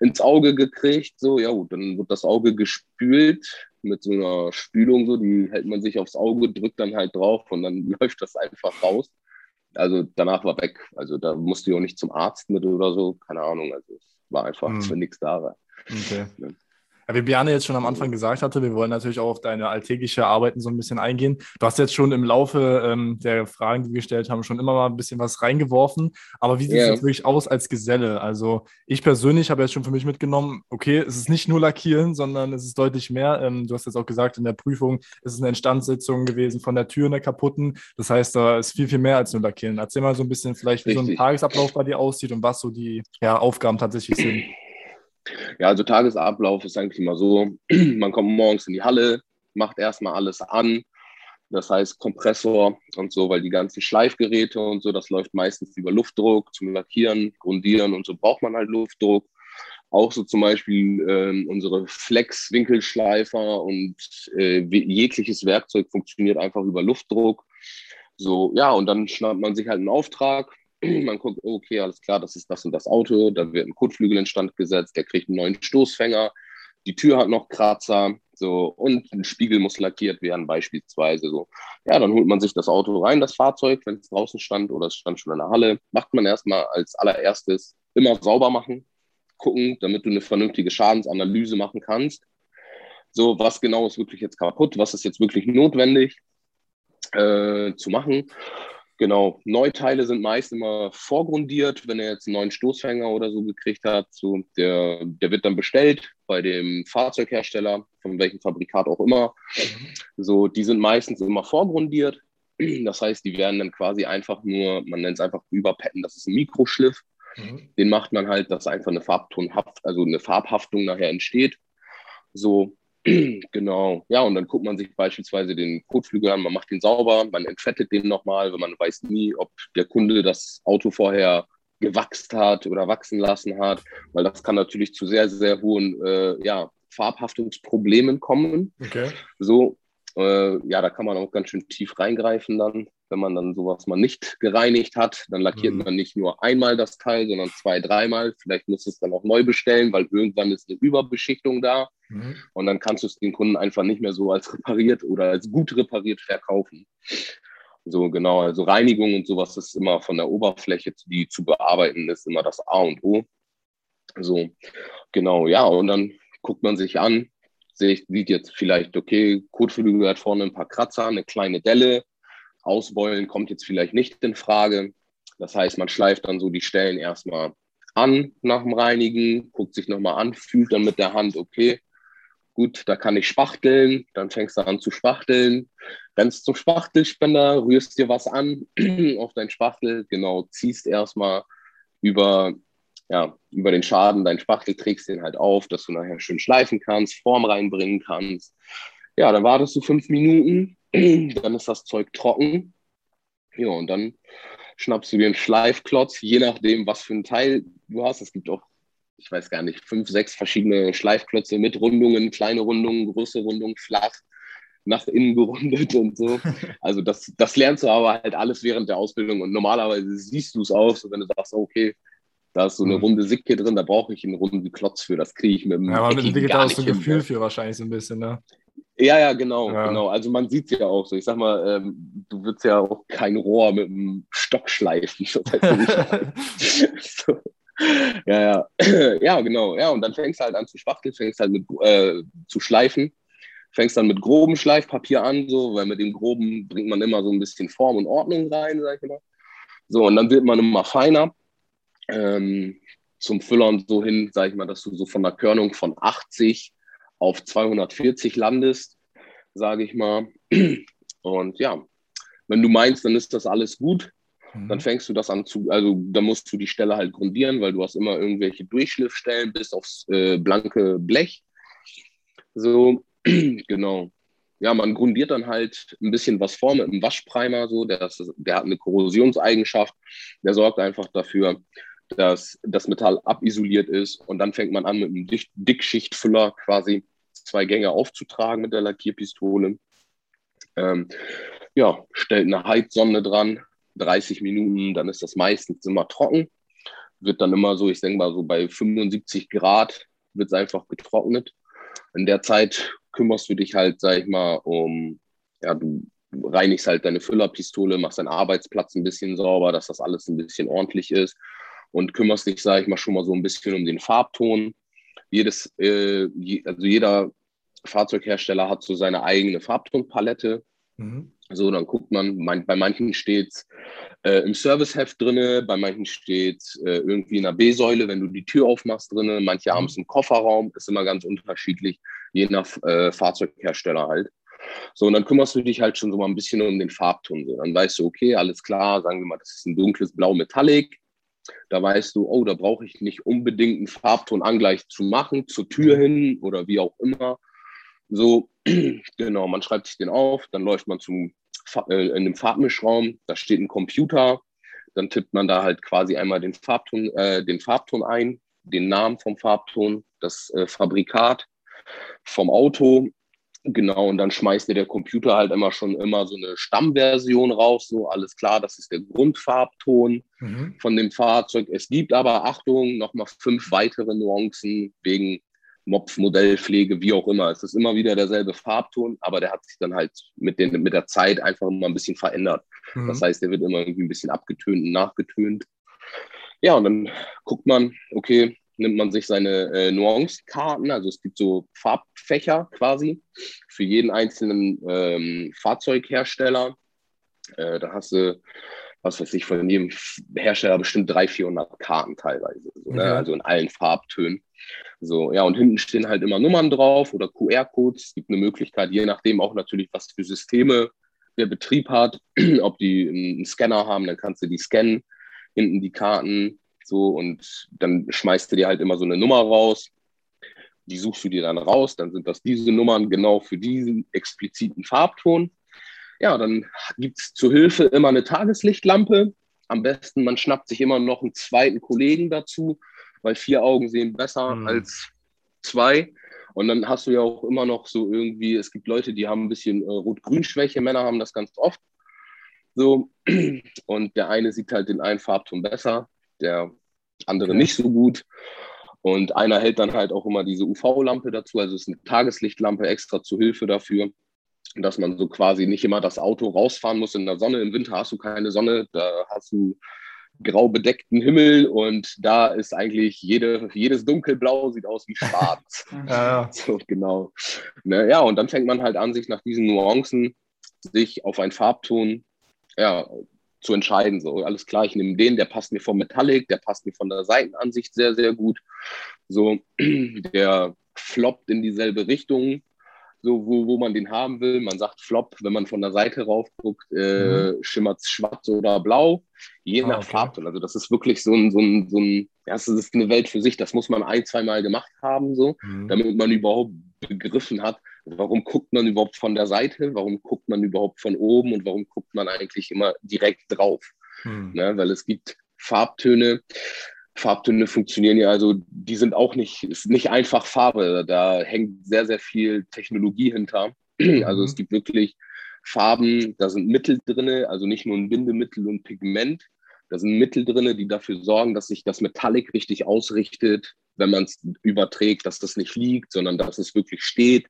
ins Auge gekriegt. So, ja gut, dann wird das Auge gespült mit so einer Spülung, so, die hält man sich aufs Auge, drückt dann halt drauf und dann läuft das einfach raus also danach war weg. Also da musste ich auch nicht zum Arzt mit oder so, keine Ahnung. Also es war einfach, hm. für nichts da war. Okay. Ja. Ja, wie Bjarne jetzt schon am Anfang gesagt hatte, wir wollen natürlich auch auf deine alltägliche Arbeiten so ein bisschen eingehen. Du hast jetzt schon im Laufe ähm, der Fragen, die wir gestellt haben, schon immer mal ein bisschen was reingeworfen. Aber wie sieht es jetzt wirklich aus als Geselle? Also ich persönlich habe jetzt schon für mich mitgenommen, okay, es ist nicht nur Lackieren, sondern es ist deutlich mehr. Ähm, du hast jetzt auch gesagt, in der Prüfung ist es eine Instandsetzung gewesen von der Tür, einer kaputten. Das heißt, da ist viel, viel mehr als nur Lackieren. Erzähl mal so ein bisschen vielleicht, wie Richtig. so ein Tagesablauf bei dir aussieht und was so die ja, Aufgaben tatsächlich sind. Ja, also Tagesablauf ist eigentlich immer so, man kommt morgens in die Halle, macht erstmal alles an, das heißt Kompressor und so, weil die ganzen Schleifgeräte und so, das läuft meistens über Luftdruck zum Lackieren, Grundieren und so braucht man halt Luftdruck. Auch so zum Beispiel äh, unsere Flex-Winkelschleifer und äh, jegliches Werkzeug funktioniert einfach über Luftdruck. So, ja, und dann schnappt man sich halt einen Auftrag, man guckt, okay, alles klar, das ist das und das Auto, da wird ein Kotflügel instand gesetzt, der kriegt einen neuen Stoßfänger, die Tür hat noch Kratzer, so, und ein Spiegel muss lackiert werden, beispielsweise. So. Ja, dann holt man sich das Auto rein, das Fahrzeug, wenn es draußen stand oder es stand schon in der Halle, macht man erstmal als allererstes immer sauber machen, gucken, damit du eine vernünftige Schadensanalyse machen kannst. So, was genau ist wirklich jetzt kaputt, was ist jetzt wirklich notwendig äh, zu machen. Genau, Neuteile sind meist immer vorgrundiert, wenn er jetzt einen neuen Stoßfänger oder so gekriegt hat. So, der, der wird dann bestellt bei dem Fahrzeughersteller, von welchem Fabrikat auch immer. Mhm. So, die sind meistens immer vorgrundiert. Das heißt, die werden dann quasi einfach nur, man nennt es einfach überpetten, das ist ein Mikroschliff. Mhm. Den macht man halt, dass einfach eine Farbtonhaft, also eine Farbhaftung nachher entsteht. So, Genau, ja, und dann guckt man sich beispielsweise den Kotflügel an, man macht den sauber, man entfettet den nochmal, weil man weiß nie, ob der Kunde das Auto vorher gewachst hat oder wachsen lassen hat, weil das kann natürlich zu sehr, sehr hohen äh, ja, Farbhaftungsproblemen kommen. Okay. So, äh, ja, da kann man auch ganz schön tief reingreifen dann wenn man dann sowas mal nicht gereinigt hat, dann lackiert mhm. man nicht nur einmal das Teil, sondern zwei, dreimal. Vielleicht muss es dann auch neu bestellen, weil irgendwann ist eine Überbeschichtung da. Mhm. Und dann kannst du es den Kunden einfach nicht mehr so als repariert oder als gut repariert verkaufen. So genau, also Reinigung und sowas ist immer von der Oberfläche, die zu bearbeiten ist, immer das A und O. So, genau, ja, und dann guckt man sich an, sieht jetzt vielleicht, okay, Kotflügel hat vorne ein paar Kratzer, eine kleine Delle, Ausbeulen kommt jetzt vielleicht nicht in Frage. Das heißt, man schleift dann so die Stellen erstmal an nach dem Reinigen, guckt sich nochmal an, fühlt dann mit der Hand, okay, gut, da kann ich spachteln, dann fängst du an zu spachteln, rennst zum Spachtelspender, rührst dir was an auf dein Spachtel, genau, ziehst erstmal über, ja, über den Schaden dein Spachtel, trägst den halt auf, dass du nachher schön schleifen kannst, Form reinbringen kannst. Ja, dann wartest du fünf Minuten, dann ist das Zeug trocken. Ja, und dann schnappst du dir einen Schleifklotz, je nachdem, was für ein Teil du hast. Es gibt auch, ich weiß gar nicht, fünf, sechs verschiedene Schleifklötze mit Rundungen, kleine Rundungen, große Rundungen, flach, nach innen gerundet und so. Also das, das lernst du aber halt alles während der Ausbildung und normalerweise siehst du es auch, so wenn du sagst, okay, Da ist so eine mhm. runde Sicke drin, da brauche ich einen runden Klotz für. Das kriege ich mit dem Ja, aber mit dem Digital hast du ein Gefühl hin. für wahrscheinlich so ein bisschen, ne? Ja, ja, genau, ja. genau. Also man sieht es ja auch so. Ich sag mal, ähm, du würdest ja auch kein Rohr mit einem Stock schleifen. so. Ja, ja. ja, genau. Ja, und dann fängst du halt an zu spachteln, fängst halt mit äh, zu schleifen, fängst dann mit grobem Schleifpapier an, so, weil mit dem groben bringt man immer so ein bisschen Form und Ordnung rein, sag ich mal. So, und dann wird man immer feiner. Ähm, zum Füllern so hin, sag ich mal, dass du so von der Körnung von 80 auf 240 landest, sage ich mal. Und ja, wenn du meinst, dann ist das alles gut, mhm. dann fängst du das an zu, also dann musst du die Stelle halt grundieren, weil du hast immer irgendwelche Durchschliffstellen bis aufs äh, blanke Blech. So, genau. Ja, man grundiert dann halt ein bisschen was vor mit einem Waschprimer, so, der, ist, der hat eine Korrosionseigenschaft, der sorgt einfach dafür, dass das Metall abisoliert ist und dann fängt man an mit einem Dickschichtfüller quasi zwei Gänge aufzutragen mit der Lackierpistole. Ähm, ja, stellt eine Heizsonde dran, 30 Minuten, dann ist das meistens immer trocken. Wird dann immer so, ich denke mal so bei 75 Grad wird es einfach getrocknet. In der Zeit kümmerst du dich halt, sag ich mal, um, ja, du reinigst halt deine Füllerpistole, machst deinen Arbeitsplatz ein bisschen sauber, dass das alles ein bisschen ordentlich ist und kümmerst dich, sag ich mal, schon mal so ein bisschen um den Farbton. Jedes, äh, je, also jeder Fahrzeughersteller hat so seine eigene Farbtonpalette. Mhm. So, dann guckt man, mein, bei manchen steht es äh, im Serviceheft drin, bei manchen steht äh, irgendwie in der B-Säule, wenn du die Tür aufmachst drin, manche mhm. haben es im Kofferraum, ist immer ganz unterschiedlich, je nach äh, Fahrzeughersteller halt. So, und dann kümmerst du dich halt schon so mal ein bisschen um den Farbton. So. Dann weißt du, okay, alles klar, sagen wir mal, das ist ein dunkles Blau Metallic. Da weißt du, oh, da brauche ich nicht unbedingt einen Farbton angleich zu machen, zur Tür hin oder wie auch immer. So, genau, man schreibt sich den auf, dann läuft man zum, äh, in dem Farbmischraum, da steht ein Computer, dann tippt man da halt quasi einmal den Farbton, äh, den Farbton ein, den Namen vom Farbton, das äh, Fabrikat vom Auto, genau, und dann schmeißt dir der Computer halt immer schon immer so eine Stammversion raus, so alles klar, das ist der Grundfarbton mhm. von dem Fahrzeug. Es gibt aber, Achtung, nochmal fünf weitere Nuancen wegen Mopf, Modellpflege, wie auch immer. Es ist immer wieder derselbe Farbton, aber der hat sich dann halt mit, den, mit der Zeit einfach immer ein bisschen verändert. Mhm. Das heißt, der wird immer irgendwie ein bisschen abgetönt und nachgetönt. Ja, und dann guckt man, okay, nimmt man sich seine äh, Nuancekarten, also es gibt so Farbfächer quasi für jeden einzelnen ähm, Fahrzeughersteller. Äh, da hast du, was weiß ich, von jedem Hersteller bestimmt 300, 400 Karten teilweise, so, ne? also in allen Farbtönen. So, ja, und hinten stehen halt immer Nummern drauf oder QR-Codes. Es gibt eine Möglichkeit, je nachdem auch natürlich, was für Systeme der Betrieb hat, ob die einen Scanner haben, dann kannst du die scannen, hinten die Karten, so, und dann schmeißt du dir halt immer so eine Nummer raus. Die suchst du dir dann raus, dann sind das diese Nummern genau für diesen expliziten Farbton. Ja, dann gibt es zur Hilfe immer eine Tageslichtlampe. Am besten, man schnappt sich immer noch einen zweiten Kollegen dazu, weil vier Augen sehen besser mhm. als zwei. Und dann hast du ja auch immer noch so irgendwie, es gibt Leute, die haben ein bisschen äh, Rot-Grün-Schwäche, Männer haben das ganz oft. So, und der eine sieht halt den einen Farbton besser, der andere okay. nicht so gut. Und einer hält dann halt auch immer diese UV-Lampe dazu, also es ist eine Tageslichtlampe extra zur Hilfe dafür, dass man so quasi nicht immer das Auto rausfahren muss in der Sonne. Im Winter hast du keine Sonne, da hast du grau bedeckten Himmel und da ist eigentlich jede, jedes dunkelblau sieht aus wie schwarz. ja. So, genau. Ne, ja, und dann fängt man halt an, sich nach diesen Nuancen sich auf einen Farbton ja, zu entscheiden. So, alles klar, ich nehme den, der passt mir vom Metallic, der passt mir von der Seitenansicht sehr, sehr gut. So, der floppt in dieselbe Richtung so wo, wo man den haben will. Man sagt Flop, wenn man von der Seite rauf guckt, äh, mhm. schimmert es schwarz oder blau, je ah, nach okay. Farbton. Also das ist wirklich so ein, so ein, so ein, ja, das ist eine Welt für sich. Das muss man ein, zwei Mal gemacht haben, so, mhm. damit man überhaupt begriffen hat, warum guckt man überhaupt von der Seite, warum guckt man überhaupt von oben und warum guckt man eigentlich immer direkt drauf. Mhm. Ne? Weil es gibt Farbtöne, Farbtöne funktionieren ja, also die sind auch nicht, ist nicht einfach Farbe. Da hängt sehr, sehr viel Technologie hinter. Also es mhm. gibt wirklich Farben, da sind Mittel drin, also nicht nur ein Bindemittel und Pigment, Da sind Mittel drin, die dafür sorgen, dass sich das Metallic richtig ausrichtet, wenn man es überträgt, dass das nicht liegt, sondern dass es wirklich steht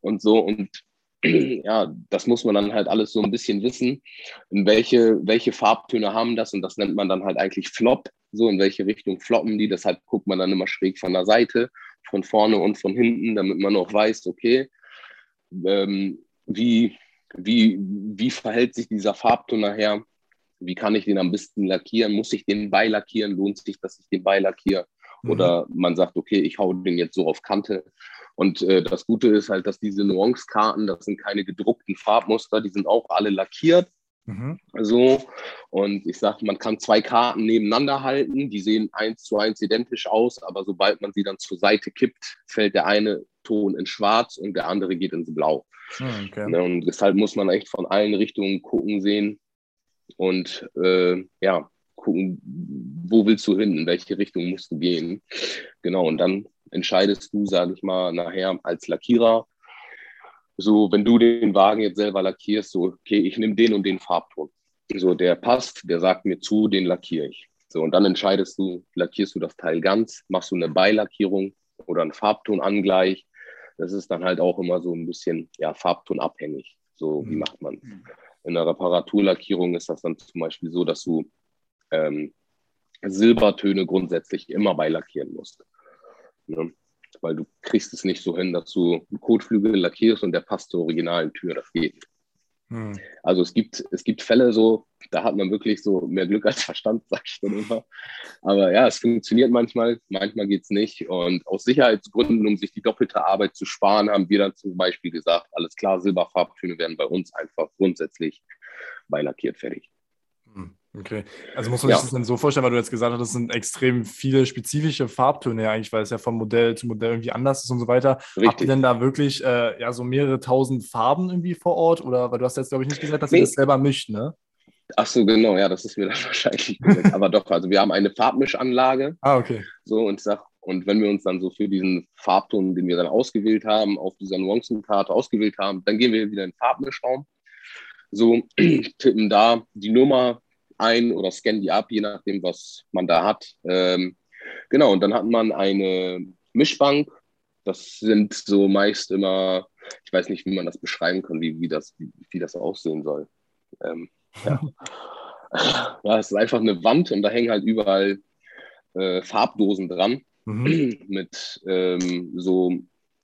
und so. Und ja, das muss man dann halt alles so ein bisschen wissen, in welche, welche Farbtöne haben das. Und das nennt man dann halt eigentlich Flop, so in welche Richtung floppen die, deshalb guckt man dann immer schräg von der Seite, von vorne und von hinten, damit man auch weiß, okay, ähm, wie, wie, wie verhält sich dieser Farbton nachher, wie kann ich den am besten lackieren, muss ich den beilackieren, lohnt sich, dass ich den beilackiere? Mhm. oder man sagt, okay, ich hau den jetzt so auf Kante und äh, das Gute ist halt, dass diese Nuance-Karten, das sind keine gedruckten Farbmuster, die sind auch alle lackiert. Mhm. So, und ich sage, man kann zwei Karten nebeneinander halten, die sehen eins zu eins identisch aus, aber sobald man sie dann zur Seite kippt, fällt der eine Ton in schwarz und der andere geht ins Blau. Hm, okay. Ne, und deshalb muss man echt von allen Richtungen gucken sehen und äh, ja, gucken, wo willst du hin, in welche Richtung musst du gehen. Genau, und dann entscheidest du, sage ich mal, nachher als Lackierer, so wenn du den Wagen jetzt selber lackierst, so, okay, ich nehme den und den Farbton. So, der passt, der sagt mir zu, den lackiere ich. So, und dann entscheidest du, lackierst du das Teil ganz, machst du eine Beilackierung oder einen Farbtonangleich. Das ist dann halt auch immer so ein bisschen ja, farbtonabhängig. So, wie mhm. macht man? In der Reparaturlackierung ist das dann zum Beispiel so, dass du ähm, Silbertöne grundsätzlich immer beilackieren musst. Ne? Weil du kriegst es nicht so hin, dass du einen Kotflügel lackierst und der passt zur originalen Tür. Das geht nicht. Hm. Also es gibt, es gibt Fälle so, da hat man wirklich so mehr Glück als Verstand, sag ich dann immer. Aber ja, es funktioniert manchmal, manchmal geht es nicht. Und aus Sicherheitsgründen, um sich die doppelte Arbeit zu sparen, haben wir dann zum Beispiel gesagt, alles klar, Silberfarbtöne werden bei uns einfach grundsätzlich beilackiert fertig. Okay, also muss man ja. sich das dann so vorstellen, weil du jetzt gesagt hast, das sind extrem viele spezifische Farbtöne ja eigentlich, weil es ja von Modell zu Modell irgendwie anders ist und so weiter. Richtig. Habt ihr denn da wirklich äh, ja so mehrere tausend Farben irgendwie vor Ort oder weil du hast jetzt glaube ich nicht gesagt, dass nee. ihr das selber mischt, ne? Ach so, genau, ja, das ist mir dann wahrscheinlich. Aber doch, also wir haben eine Farbmischanlage. Ah, okay. So und sag, und wenn wir uns dann so für diesen Farbton, den wir dann ausgewählt haben, auf dieser Nuancenkarte ausgewählt haben, dann gehen wir wieder in den Farbmischraum. So tippen da die Nummer ein oder scannen die ab, je nachdem, was man da hat. Ähm, genau, und dann hat man eine Mischbank. Das sind so meist immer, ich weiß nicht, wie man das beschreiben kann, wie, wie, das, wie, wie das aussehen soll. Ähm, ja. ja, es ist einfach eine Wand und da hängen halt überall äh, Farbdosen dran mhm. mit ähm, so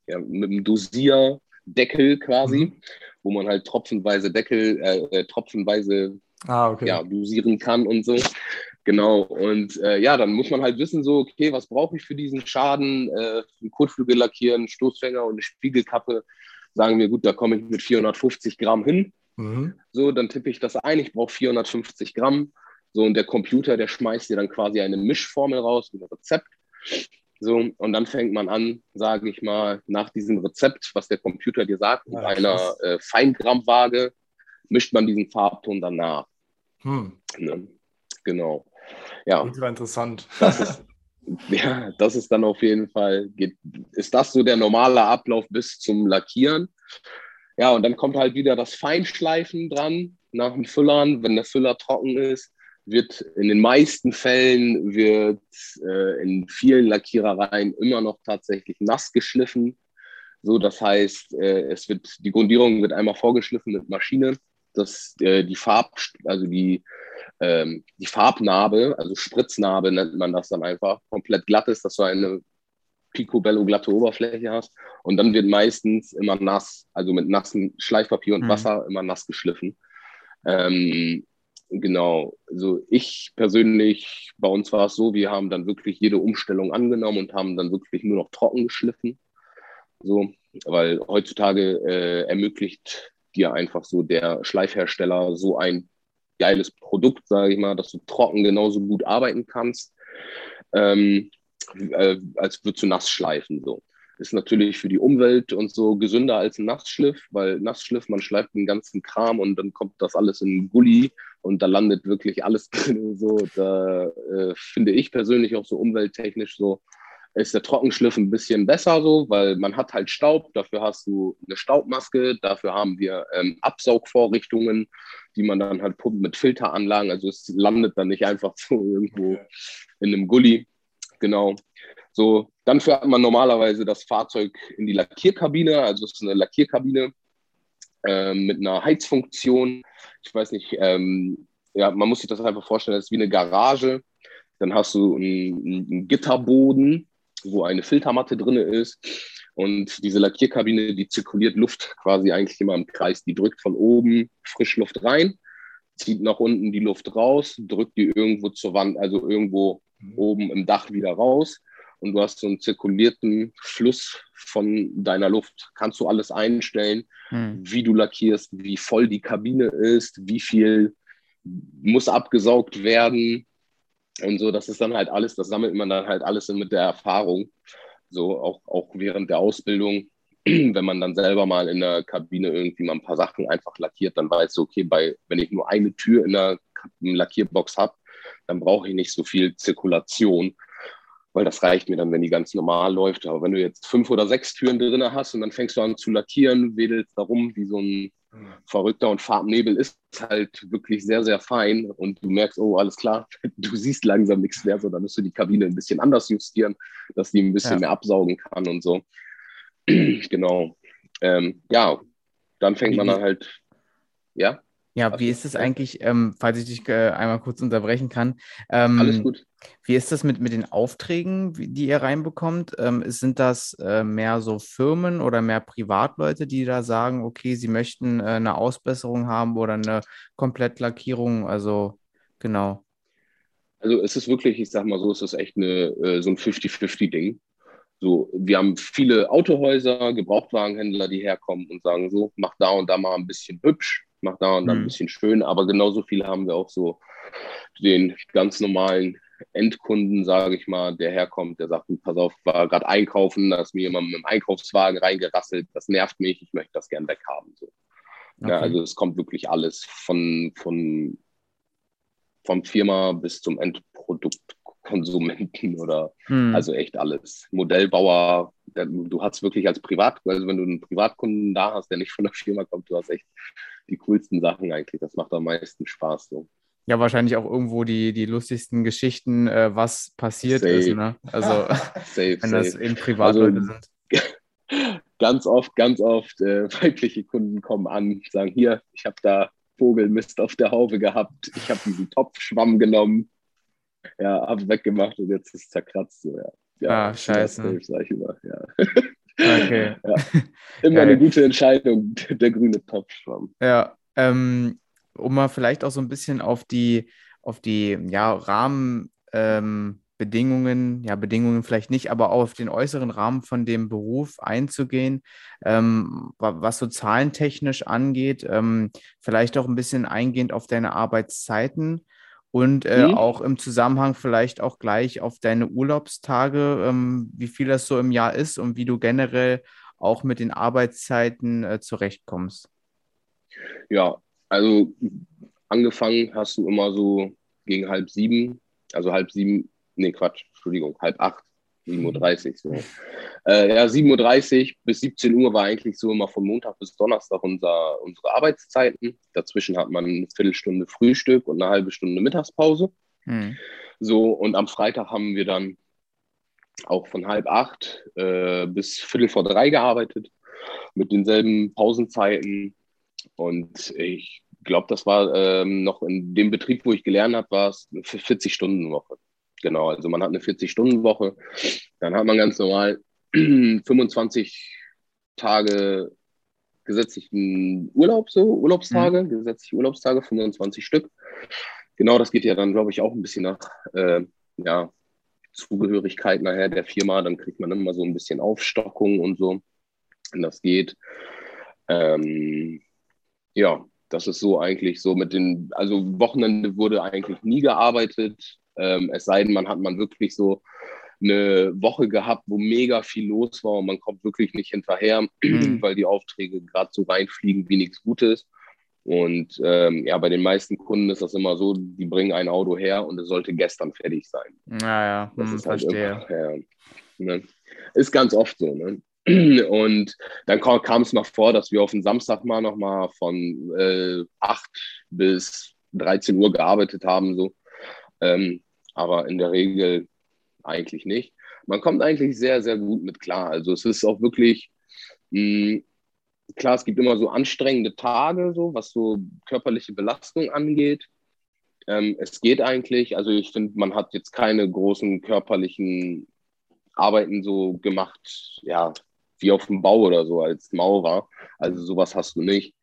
ja, mit einem Dosierdeckel quasi, mhm. wo man halt tropfenweise Deckel, äh, äh tropfenweise ah, okay. ja, dosieren kann und so. Genau, und äh, ja, dann muss man halt wissen, so, okay, was brauche ich für diesen Schaden? Äh, einen Kotflügel lackieren, Stoßfänger und eine Spiegelkappe. Sagen wir, gut, da komme ich mit 450 Gramm hin. Mhm. So, dann tippe ich das ein, ich brauche 450 Gramm. So, und der Computer, der schmeißt dir dann quasi eine Mischformel raus, ein Rezept. So, und dann fängt man an, sage ich mal, nach diesem Rezept, was der Computer dir sagt, mit ja, einer äh, Feingrammwaage mischt man diesen Farbton danach. Hm. Ne? Genau. Ja. Ultra interessant. Das ist, ja, das ist dann auf jeden Fall, geht, ist das so der normale Ablauf bis zum Lackieren. Ja, und dann kommt halt wieder das Feinschleifen dran nach dem Füllern. Wenn der Füller trocken ist, wird in den meisten Fällen wird äh, in vielen Lackierereien immer noch tatsächlich nass geschliffen. So, das heißt, äh, es wird, die Grundierung wird einmal vorgeschliffen mit Maschine dass äh, die Farb, also die, ähm, die Farbnarbe, also Spritznarbe nennt man das dann einfach, komplett glatt ist, dass du eine picobello glatte Oberfläche hast. Und dann wird meistens immer nass, also mit nassem Schleifpapier und mhm. Wasser immer nass geschliffen. Ähm, genau, also ich persönlich, bei uns war es so, wir haben dann wirklich jede Umstellung angenommen und haben dann wirklich nur noch trocken geschliffen. So, weil heutzutage äh, ermöglicht dir einfach so der Schleifhersteller so ein geiles Produkt, sage ich mal, dass du trocken genauso gut arbeiten kannst, ähm, äh, als würdest du nass schleifen. So. Ist natürlich für die Umwelt und so gesünder als ein Nassschliff, weil Nassschliff, man schleift den ganzen Kram und dann kommt das alles in einen Gully und da landet wirklich alles drin. So. Da äh, finde ich persönlich auch so umwelttechnisch so ist der Trockenschliff ein bisschen besser so, weil man hat halt Staub, dafür hast du eine Staubmaske, dafür haben wir ähm, Absaugvorrichtungen, die man dann halt pumpt mit Filteranlagen. Also es landet dann nicht einfach so irgendwo in einem Gully. Genau. So, dann fährt man normalerweise das Fahrzeug in die Lackierkabine. Also es ist eine Lackierkabine äh, mit einer Heizfunktion. Ich weiß nicht, ähm, ja, man muss sich das einfach vorstellen, das ist wie eine Garage. Dann hast du einen, einen Gitterboden, wo eine Filtermatte drin ist. Und diese Lackierkabine, die zirkuliert Luft quasi eigentlich immer im Kreis. Die drückt von oben Frischluft rein, zieht nach unten die Luft raus, drückt die irgendwo zur Wand, also irgendwo mhm. oben im Dach wieder raus. Und du hast so einen zirkulierten Fluss von deiner Luft. Kannst du alles einstellen, mhm. wie du lackierst, wie voll die Kabine ist, wie viel muss abgesaugt werden und so. Das ist dann halt alles, das sammelt man dann halt alles mit der Erfahrung. So auch, auch während der Ausbildung, wenn man dann selber mal in der Kabine irgendwie mal ein paar Sachen einfach lackiert, dann weiß du, okay, bei, wenn ich nur eine Tür in der Lackierbox habe, dann brauche ich nicht so viel Zirkulation, weil das reicht mir dann, wenn die ganz normal läuft. Aber wenn du jetzt fünf oder sechs Türen drin hast und dann fängst du an zu lackieren, wedelst da rum wie so ein verrückter und Farbnebel ist halt wirklich sehr, sehr fein und du merkst, oh, alles klar, du siehst langsam nichts mehr, so dann musst du die Kabine ein bisschen anders justieren, dass die ein bisschen ja. mehr absaugen kann und so. genau. Ähm, ja, dann fängt man dann halt, ja. Ja, wie ist es eigentlich, ähm, falls ich dich äh, einmal kurz unterbrechen kann? Ähm, Alles gut. Wie ist das mit, mit den Aufträgen, die ihr reinbekommt? Ähm, sind das äh, mehr so Firmen oder mehr Privatleute, die da sagen, okay, sie möchten äh, eine Ausbesserung haben oder eine Komplettlackierung? Also genau. Also es ist wirklich, ich sag mal so, es ist echt eine, äh, so ein 50-50-Ding. So, wir haben viele Autohäuser, Gebrauchtwagenhändler, die herkommen und sagen so, mach da und da mal ein bisschen hübsch macht da und da ein mhm. bisschen schön, aber genauso viel haben wir auch so den ganz normalen Endkunden, sage ich mal, der herkommt, der sagt, pass auf, war gerade einkaufen, da ist mir jemand mit dem Einkaufswagen reingerasselt, das nervt mich, ich möchte das gern weghaben. So. Okay. Ja, also es kommt wirklich alles von, von, vom Firma bis zum Endproduktkonsumenten oder hm. also echt alles. Modellbauer, der, du hast wirklich als Privat, also wenn du einen Privatkunden da hast, der nicht von der Firma kommt, du hast echt die coolsten Sachen eigentlich. Das macht am meisten Spaß. So. Ja, wahrscheinlich auch irgendwo die, die lustigsten Geschichten, äh, was passiert safe. ist. Ne? Also, safe, wenn das eben Privatleute also, sind. Ganz oft, ganz oft äh, weibliche Kunden kommen an, sagen: Hier, ich habe da Vogelmist auf der Haube gehabt, ich habe diesen Topfschwamm genommen, ja, habe weggemacht und jetzt ist es zerkratzt. So, ja. Ja, ah, scheiße. Safe, sag ich immer, ja. Okay. Ja. Immer eine gute Entscheidung, der grüne Topfschwamm. Ja, ähm, um mal vielleicht auch so ein bisschen auf die, auf die ja, Rahmenbedingungen, ähm, ja, Bedingungen vielleicht nicht, aber auch auf den äußeren Rahmen von dem Beruf einzugehen, ähm, was so zahlentechnisch angeht, ähm, vielleicht auch ein bisschen eingehend auf deine Arbeitszeiten und äh, mhm. auch im Zusammenhang vielleicht auch gleich auf deine Urlaubstage, ähm, wie viel das so im Jahr ist und wie du generell auch mit den Arbeitszeiten äh, zurechtkommst. Ja, also angefangen hast du immer so gegen halb sieben, also halb sieben, nee Quatsch, Entschuldigung, halb acht 7.30 Uhr. So. Äh, ja, 7.30 Uhr bis 17 Uhr war eigentlich so immer von Montag bis Donnerstag unser, unsere Arbeitszeiten. Dazwischen hat man eine Viertelstunde Frühstück und eine halbe Stunde Mittagspause. Hm. So, und am Freitag haben wir dann auch von halb acht äh, bis Viertel vor drei gearbeitet mit denselben Pausenzeiten. Und ich glaube, das war ähm, noch in dem Betrieb, wo ich gelernt habe, war es eine 40-Stunden-Woche. Genau, also man hat eine 40-Stunden-Woche, dann hat man ganz normal 25 Tage gesetzlichen Urlaub, so Urlaubstage, mhm. gesetzliche Urlaubstage, 25 Stück. Genau, das geht ja dann, glaube ich, auch ein bisschen nach äh, ja, Zugehörigkeit nachher der Firma. Dann kriegt man immer so ein bisschen Aufstockung und so. Und das geht. Ähm, ja, das ist so eigentlich so mit den, also Wochenende wurde eigentlich nie gearbeitet. Ähm, es sei denn, man hat man wirklich so eine Woche gehabt, wo mega viel los war und man kommt wirklich nicht hinterher, mhm. weil die Aufträge gerade so reinfliegen wie nichts Gutes. Und ähm, ja, bei den meisten Kunden ist das immer so, die bringen ein Auto her und es sollte gestern fertig sein. Naja, das hm, ist halt verstehe. Immer, ja, ne? Ist ganz oft so. Ne? Und dann kam es mal vor, dass wir auf den Samstag mal nochmal von äh, 8 bis 13 Uhr gearbeitet haben. So. Ähm, aber in der Regel eigentlich nicht. Man kommt eigentlich sehr, sehr gut mit klar. Also es ist auch wirklich, mh, hm, klar, es gibt immer so anstrengende Tage, so was so körperliche Belastung angeht. Ähm, es geht eigentlich, also ich finde, man hat jetzt keine großen körperlichen Arbeiten so gemacht, ja, wie auf dem Bau oder so als Maurer. Also sowas hast du nicht.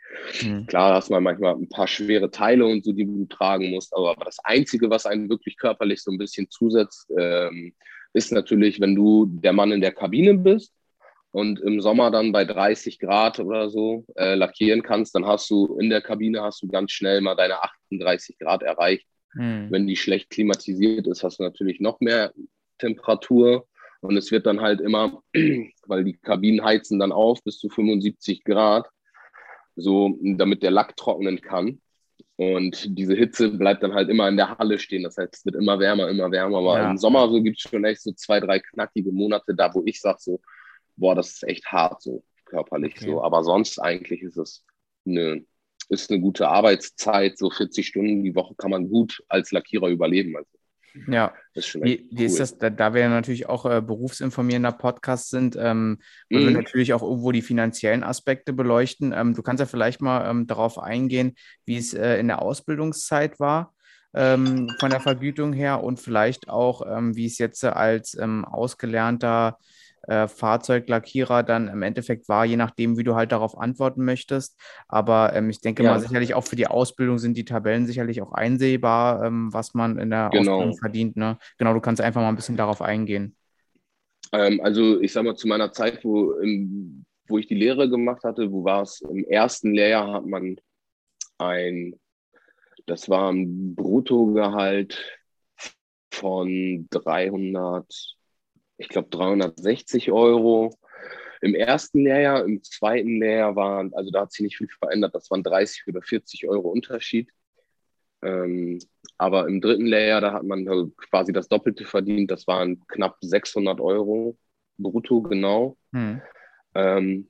Mhm. Klar hast man manchmal ein paar schwere Teile und so, die du tragen musst, aber das Einzige, was einen wirklich körperlich so ein bisschen zusetzt, ähm, ist natürlich, wenn du der Mann in der Kabine bist und im Sommer dann bei 30 Grad oder so äh, lackieren kannst, dann hast du in der Kabine hast du ganz schnell mal deine 38 Grad erreicht. Mhm. Wenn die schlecht klimatisiert ist, hast du natürlich noch mehr Temperatur. Und es wird dann halt immer, weil die Kabinen heizen dann auf bis zu 75 Grad, so damit der Lack trocknen kann. Und diese Hitze bleibt dann halt immer in der Halle stehen. Das heißt, es wird immer wärmer, immer wärmer. Aber ja. im Sommer so gibt es schon echt so zwei, drei knackige Monate da, wo ich sage so, boah, das ist echt hart so körperlich okay. so. Aber sonst eigentlich ist es eine, ist eine gute Arbeitszeit. So 40 Stunden die Woche kann man gut als Lackierer überleben. Also ja, wie, cool. ist das, da, da wir natürlich auch äh, berufsinformierender Podcast sind, ähm, wollen mhm. wir natürlich auch irgendwo die finanziellen Aspekte beleuchten. Ähm, du kannst ja vielleicht mal ähm, darauf eingehen, wie es äh, in der Ausbildungszeit war ähm, von der Vergütung her und vielleicht auch, ähm, wie es jetzt als ähm, ausgelernter äh, Fahrzeuglackierer dann im Endeffekt war, je nachdem, wie du halt darauf antworten möchtest. Aber ähm, ich denke ja. mal, sicherlich auch für die Ausbildung sind die Tabellen sicherlich auch einsehbar, ähm, was man in der genau. Ausbildung verdient. Ne? Genau, du kannst einfach mal ein bisschen darauf eingehen. Ähm, also ich sage mal, zu meiner Zeit, wo, im, wo ich die Lehre gemacht hatte, wo war es im ersten Lehrjahr, hat man ein, das war ein Bruttogehalt von 300 ich glaube, 360 Euro. Im ersten Lehrjahr, im zweiten Lehrjahr waren, also da hat sich nicht viel verändert, das waren 30 oder 40 Euro Unterschied. Ähm, aber im dritten Lehrjahr, da hat man quasi das Doppelte verdient, das waren knapp 600 Euro brutto, genau. Hm. Ähm,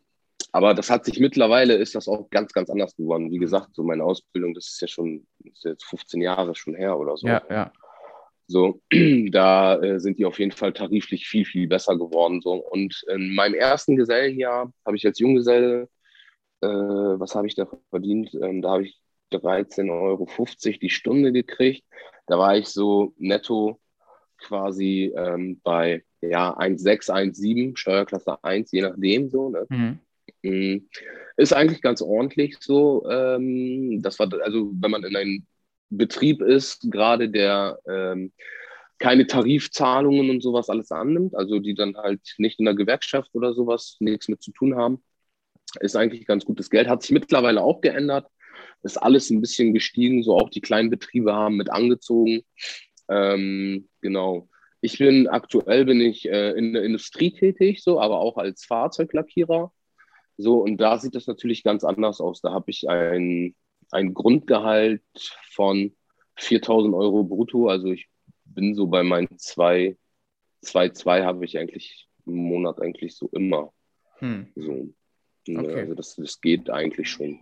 aber das hat sich mittlerweile, ist das auch ganz, ganz anders geworden. Wie gesagt, so meine Ausbildung, das ist ja schon, ist jetzt 15 Jahre schon her oder so. Ja, ja. So, da äh, sind die auf jeden Fall tariflich viel, viel besser geworden. So. Und in meinem ersten Gesellenjahr habe ich als Junggeselle, äh, was habe ich da verdient? Ähm, da habe ich 13,50 Euro die Stunde gekriegt. Da war ich so netto quasi ähm, bei ja, 1,6, 1,7, Steuerklasse 1, je nachdem so. Ne? Mhm. Mm, ist eigentlich ganz ordentlich so. Ähm, das war, also wenn man in ein Betrieb ist, gerade der ähm, keine Tarifzahlungen und sowas alles annimmt, also die dann halt nicht in der Gewerkschaft oder sowas nichts mit zu tun haben, ist eigentlich ganz gutes Geld. Hat sich mittlerweile auch geändert, ist alles ein bisschen gestiegen, so auch die kleinen Betriebe haben mit angezogen. Ähm, genau. Ich bin aktuell bin ich äh, in der Industrie tätig, so, aber auch als Fahrzeuglackierer. So, und da sieht das natürlich ganz anders aus. Da habe ich ein ein Grundgehalt von 4000 Euro brutto. Also ich bin so bei meinen 2, 2, 2 habe ich eigentlich im Monat eigentlich so immer. Hm. So. Ne, okay. Also das, das geht eigentlich schon.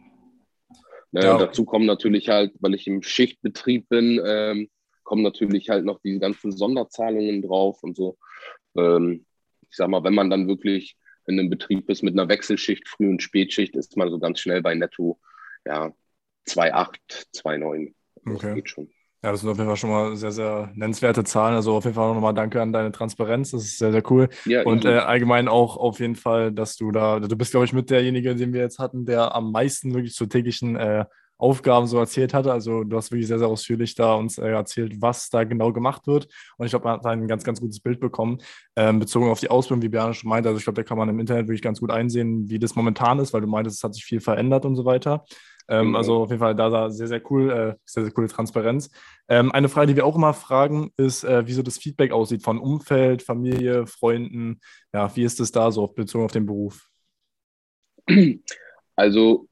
Ne, ja. Dazu kommen natürlich halt, weil ich im Schichtbetrieb bin, ähm, kommen natürlich halt noch die ganzen Sonderzahlungen drauf und so. Ähm, ich sag mal, wenn man dann wirklich in einem Betrieb ist mit einer Wechselschicht, Früh- und Spätschicht, ist man so ganz schnell bei netto ja, 2,8, 2,9. Das okay. geht schon. Ja, das sind auf jeden Fall schon mal sehr, sehr nennenswerte Zahlen. Also auf jeden Fall nochmal danke an deine Transparenz. Das ist sehr, sehr cool. Ja, und äh, allgemein auch auf jeden Fall, dass du da, du bist, glaube ich, mit derjenige, den wir jetzt hatten, der am meisten wirklich zu täglichen äh, Aufgaben so erzählt hatte. Also du hast wirklich sehr, sehr ausführlich da uns äh, erzählt, was da genau gemacht wird. Und ich glaube, man hat ein ganz, ganz gutes Bild bekommen, ähm, bezogen auf die Ausbildung, wie Björn schon meinte. Also ich glaube, da kann man im Internet wirklich ganz gut einsehen, wie das momentan ist, weil du meintest, es hat sich viel verändert und so weiter. Ähm, mhm. Also auf jeden Fall da, da sehr, sehr cool, äh, sehr, sehr coole Transparenz. Ähm, eine Frage, die wir auch immer fragen, ist, äh, wie so das Feedback aussieht von Umfeld, Familie, Freunden. Ja, wie ist es da so bezogen auf den Beruf? Also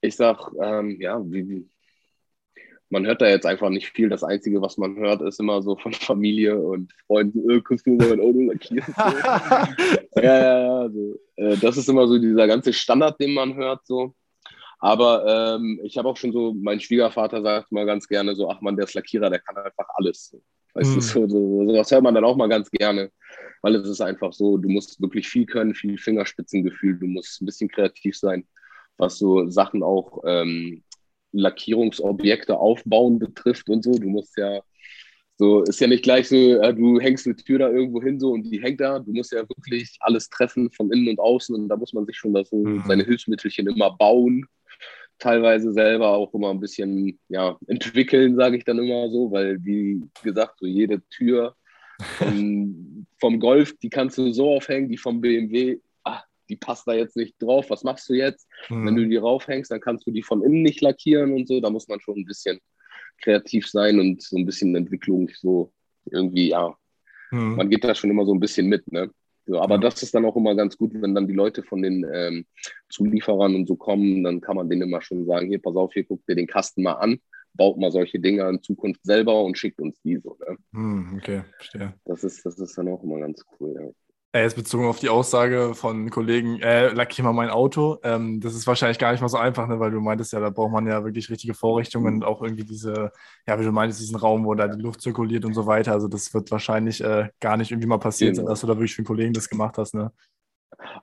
ich sag, ähm, ja, wie, man hört da jetzt einfach nicht viel. Das Einzige, was man hört, ist immer so von Familie und Freunden, äh, kannst du mein Auto lackieren? ja, ja, ja. Also, äh, das ist immer so dieser ganze Standard, den man hört. So. Aber ähm, ich habe auch schon so, mein Schwiegervater sagt mal ganz gerne so, ach man, der ist Lackierer, der kann einfach alles. Weißt mhm. du, so, so, so, das hört man dann auch mal ganz gerne, weil es ist einfach so, du musst wirklich viel können, viel Fingerspitzengefühl, du musst ein bisschen kreativ sein, was so Sachen auch ähm, Lackierungsobjekte aufbauen betrifft und so. Du musst ja so, ist ja nicht gleich so, äh, du hängst eine Tür da irgendwo hin so und die hängt da. Du musst ja wirklich alles treffen von innen und außen und da muss man sich schon das so mhm. seine Hilfsmittelchen immer bauen. Teilweise selber auch immer ein bisschen ja, entwickeln, sage ich dann immer so, weil wie gesagt, so jede Tür vom, vom Golf, die kannst du so aufhängen, die vom BMW die passt da jetzt nicht drauf, was machst du jetzt? Mhm. Wenn du die raufhängst, dann kannst du die von innen nicht lackieren und so. Da muss man schon ein bisschen kreativ sein und so ein bisschen Entwicklung so irgendwie, ja, mhm. man geht da schon immer so ein bisschen mit, ne? So, aber das ist dann auch immer ganz gut, wenn dann die Leute von den ähm, Zulieferern und so kommen, dann kann man denen immer schon sagen, hier, pass auf, hier guck dir den Kasten mal an, baut mal solche Dinge in Zukunft selber und schickt uns die so. Ne? Hm, okay, verstehe. Das ist, das ist dann auch immer ganz cool, ja. Äh, jetzt bezogen auf die Aussage von Kollegen, äh, lackier mal mein Auto. Ähm, das ist wahrscheinlich gar nicht mal so einfach, ne, weil du meintest ja, da braucht man ja wirklich richtige Vorrichtungen und auch irgendwie diese, ja, wie du meintest, diesen Raum, wo da die Luft zirkuliert und so weiter. Also das wird wahrscheinlich äh, gar nicht irgendwie mal passieren, genau. dass du da wirklich für einen Kollegen das gemacht hast, ne?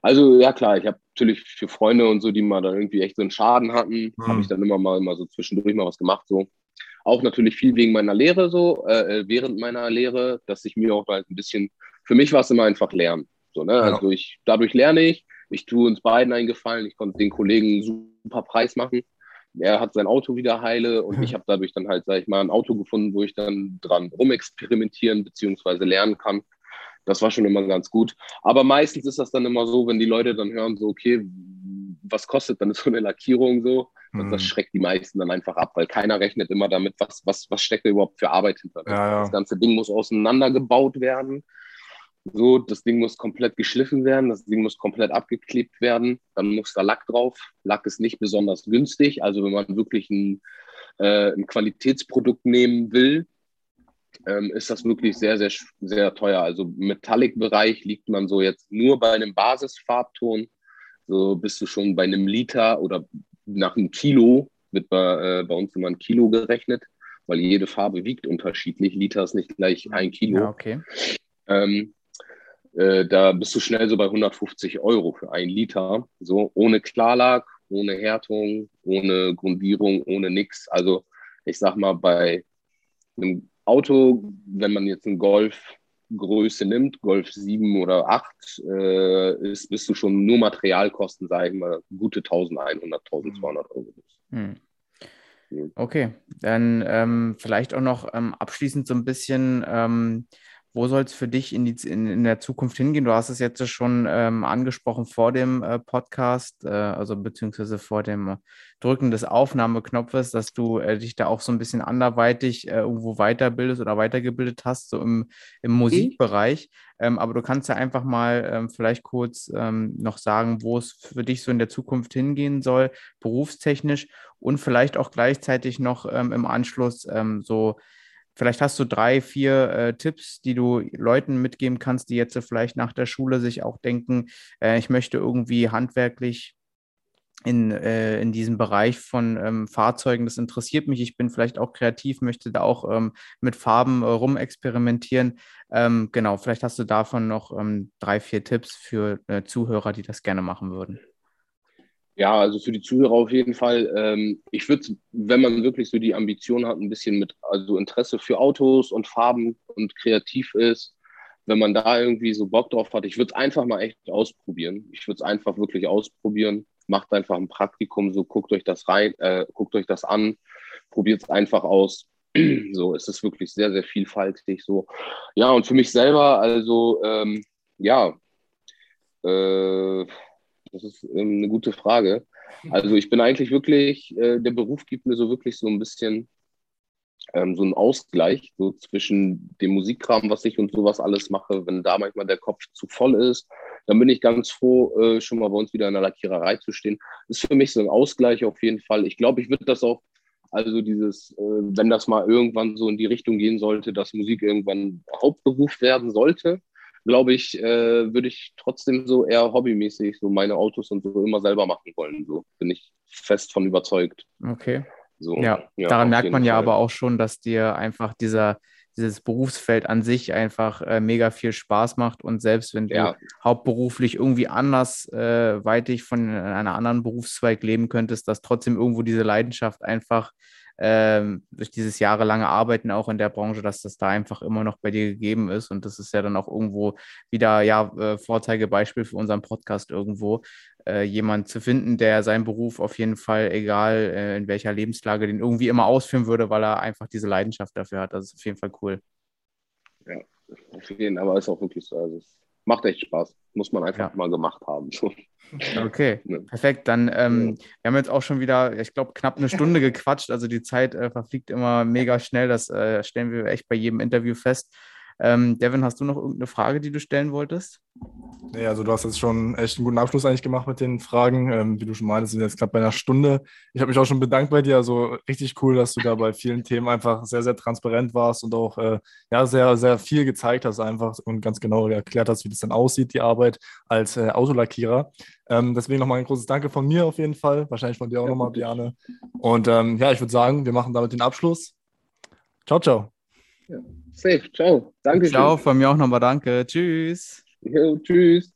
Also ja klar, ich habe natürlich für Freunde und so, die mal da irgendwie echt so einen Schaden hatten, hm. habe ich dann immer mal, immer so zwischendurch mal was gemacht so. Auch natürlich viel wegen meiner Lehre so, äh, äh während meiner Lehre, dass ich mir auch halt ein bisschen für mich war es immer einfach lernen. So, ne? Ja. Also ich, dadurch lerne ich. Ich tue uns beiden einen Gefallen. Ich konnte den Kollegen einen super Preis machen. Er hat sein Auto wieder heile und mhm. ich habe dadurch dann halt, sag ich mal, ein Auto gefunden, wo ich dann dran rumexperimentieren bzw. lernen kann. Das war schon immer ganz gut. Aber meistens ist das dann immer so, wenn die Leute dann hören, so, okay, was kostet dann so eine Lackierung so? Und das mhm. schreckt die meisten dann einfach ab, weil keiner rechnet immer damit, was, was, was steckt da überhaupt für Arbeit hinter. Ja, ja. Das ganze Ding muss auseinandergebaut werden. So, das Ding muss komplett geschliffen werden, das Ding muss komplett abgeklebt werden, dann muss da Lack drauf. Lack ist nicht besonders günstig, also wenn man wirklich ein, äh, ein Qualitätsprodukt nehmen will, ähm, ist das wirklich sehr, sehr, sehr teuer. Also im Metallic-Bereich liegt man so jetzt nur bei einem Basisfarbton, so bist du schon bei einem Liter oder nach einem Kilo, wird bei, äh, bei uns immer ein Kilo gerechnet, weil jede Farbe wiegt unterschiedlich. Liter ist nicht gleich ein Kilo. Ja, okay. Ähm, äh, da bist du schnell so bei 150 Euro für ein Liter. So ohne Klarlack, ohne Härtung, ohne Grundierung, ohne nix. Also ich sag mal, bei einem Auto, wenn man jetzt einen Golf Größe nimmt, Golf 7 oder 8, äh, ist, bist du schon nur Materialkosten, sage ich mal, gute 1100, 1200 Euro. Hm. Okay, dann ähm, vielleicht auch noch ähm, abschließend so ein bisschen ähm, wo soll es für dich in, die, in, in, der Zukunft hingehen? Du hast es jetzt schon ähm, angesprochen vor dem äh, Podcast, äh, also beziehungsweise vor dem Drücken des Aufnahmeknopfes, dass du äh, dich da auch so ein bisschen anderweitig äh, irgendwo weiterbildest oder weitergebildet hast, so im, im Musikbereich. Ähm, aber du kannst ja einfach mal ähm, vielleicht kurz ähm, noch sagen, wo es für dich so in der Zukunft hingehen soll, berufstechnisch und vielleicht auch gleichzeitig noch ähm, im Anschluss ähm, so Vielleicht hast du drei, vier äh, Tipps, die du Leuten mitgeben kannst, die jetzt vielleicht nach der Schule sich auch denken, äh, ich möchte irgendwie handwerklich in, äh, in diesem Bereich von ähm, Fahrzeugen, das interessiert mich. Ich bin vielleicht auch kreativ, möchte da auch ähm, mit Farben äh, rumexperimentieren. Ähm, genau, vielleicht hast du davon noch ähm, drei, vier Tipps für äh, Zuhörer, die das gerne machen würden. Ja, also für die Zuhörer auf jeden Fall. Ähm, ich würde, wenn man wirklich so die Ambition hat, ein bisschen mit, also Interesse für Autos und Farben und kreativ ist, wenn man da irgendwie so Bock drauf hat, ich würde es einfach mal echt ausprobieren. Ich würde es einfach wirklich ausprobieren. Macht einfach ein Praktikum, so guckt euch das rein, äh, guckt euch das an, probiert es einfach aus. so, es ist wirklich sehr, sehr vielfältig. So, ja, und für mich selber, also ähm, ja, äh, das ist ähm, eine gute Frage. Also ich bin eigentlich wirklich, äh, der Beruf gibt mir so wirklich so ein bisschen ähm, so einen Ausgleich so zwischen dem Musikkram, was ich und sowas alles mache. Wenn da manchmal der Kopf zu voll ist, dann bin ich ganz froh, äh, schon mal bei uns wieder in der Lackiererei zu stehen. Ist für mich so ein Ausgleich auf jeden Fall. Ich glaube, ich würde das auch Also dieses, äh, wenn das mal irgendwann so in die Richtung gehen sollte, dass Musik irgendwann Hauptberuf werden sollte, glaube ich, äh, würde ich trotzdem so eher hobbymäßig so meine Autos und so immer selber machen wollen. So bin ich fest von überzeugt. Okay. So, ja, ja daran merkt man ja Fall. aber auch schon, dass dir einfach dieser, dieses Berufsfeld an sich einfach äh, mega viel Spaß macht und selbst wenn du ja. hauptberuflich irgendwie anders äh, weitig von einer anderen Berufszweig leben könntest, dass trotzdem irgendwo diese Leidenschaft einfach ähm, durch dieses jahrelange Arbeiten auch in der Branche, dass das da einfach immer noch bei dir gegeben ist. Und das ist ja dann auch irgendwo wieder, ja, äh, Vorzeigebeispiel für unseren Podcast irgendwo, äh, jemand zu finden, der seinen Beruf auf jeden Fall, egal äh, in welcher Lebenslage, den irgendwie immer ausführen würde, weil er einfach diese Leidenschaft dafür hat. Das ist auf jeden Fall cool. Ja, auf jeden Fall, aber ist auch wirklich so. Also macht echt Spaß. Muss man einfach ja. mal gemacht haben. Okay, ja. perfekt. Dann, ähm, ja. wir haben jetzt auch schon wieder, ich glaube, knapp eine Stunde gequatscht. Also die Zeit äh, verfliegt immer mega schnell. Das äh, stellen wir echt bei jedem Interview fest. Ähm, Devin, hast du noch irgendeine Frage, die du stellen wolltest? Nee, also du hast jetzt schon echt einen guten Abschluss eigentlich gemacht mit den Fragen. Ähm, wie du schon meintest, sind jetzt gerade bei einer Stunde. Ich habe mich auch schon bedankt bei dir. Also richtig cool, dass du da bei vielen Themen einfach sehr, sehr transparent warst und auch äh, ja, sehr, sehr viel gezeigt hast einfach und ganz genau erklärt hast, wie das dann aussieht, die Arbeit als äh, Autolackierer. Ähm, deswegen nochmal ein großes Danke von mir auf jeden Fall. Wahrscheinlich von dir auch ja, nochmal, Biane. Und ähm, ja, ich würde sagen, wir machen damit den Abschluss. Ciao, ciao. Ja. Safe, ciao. Danke. Ciao, von mir auch nochmal danke. Tschüss. Jo, tschüss.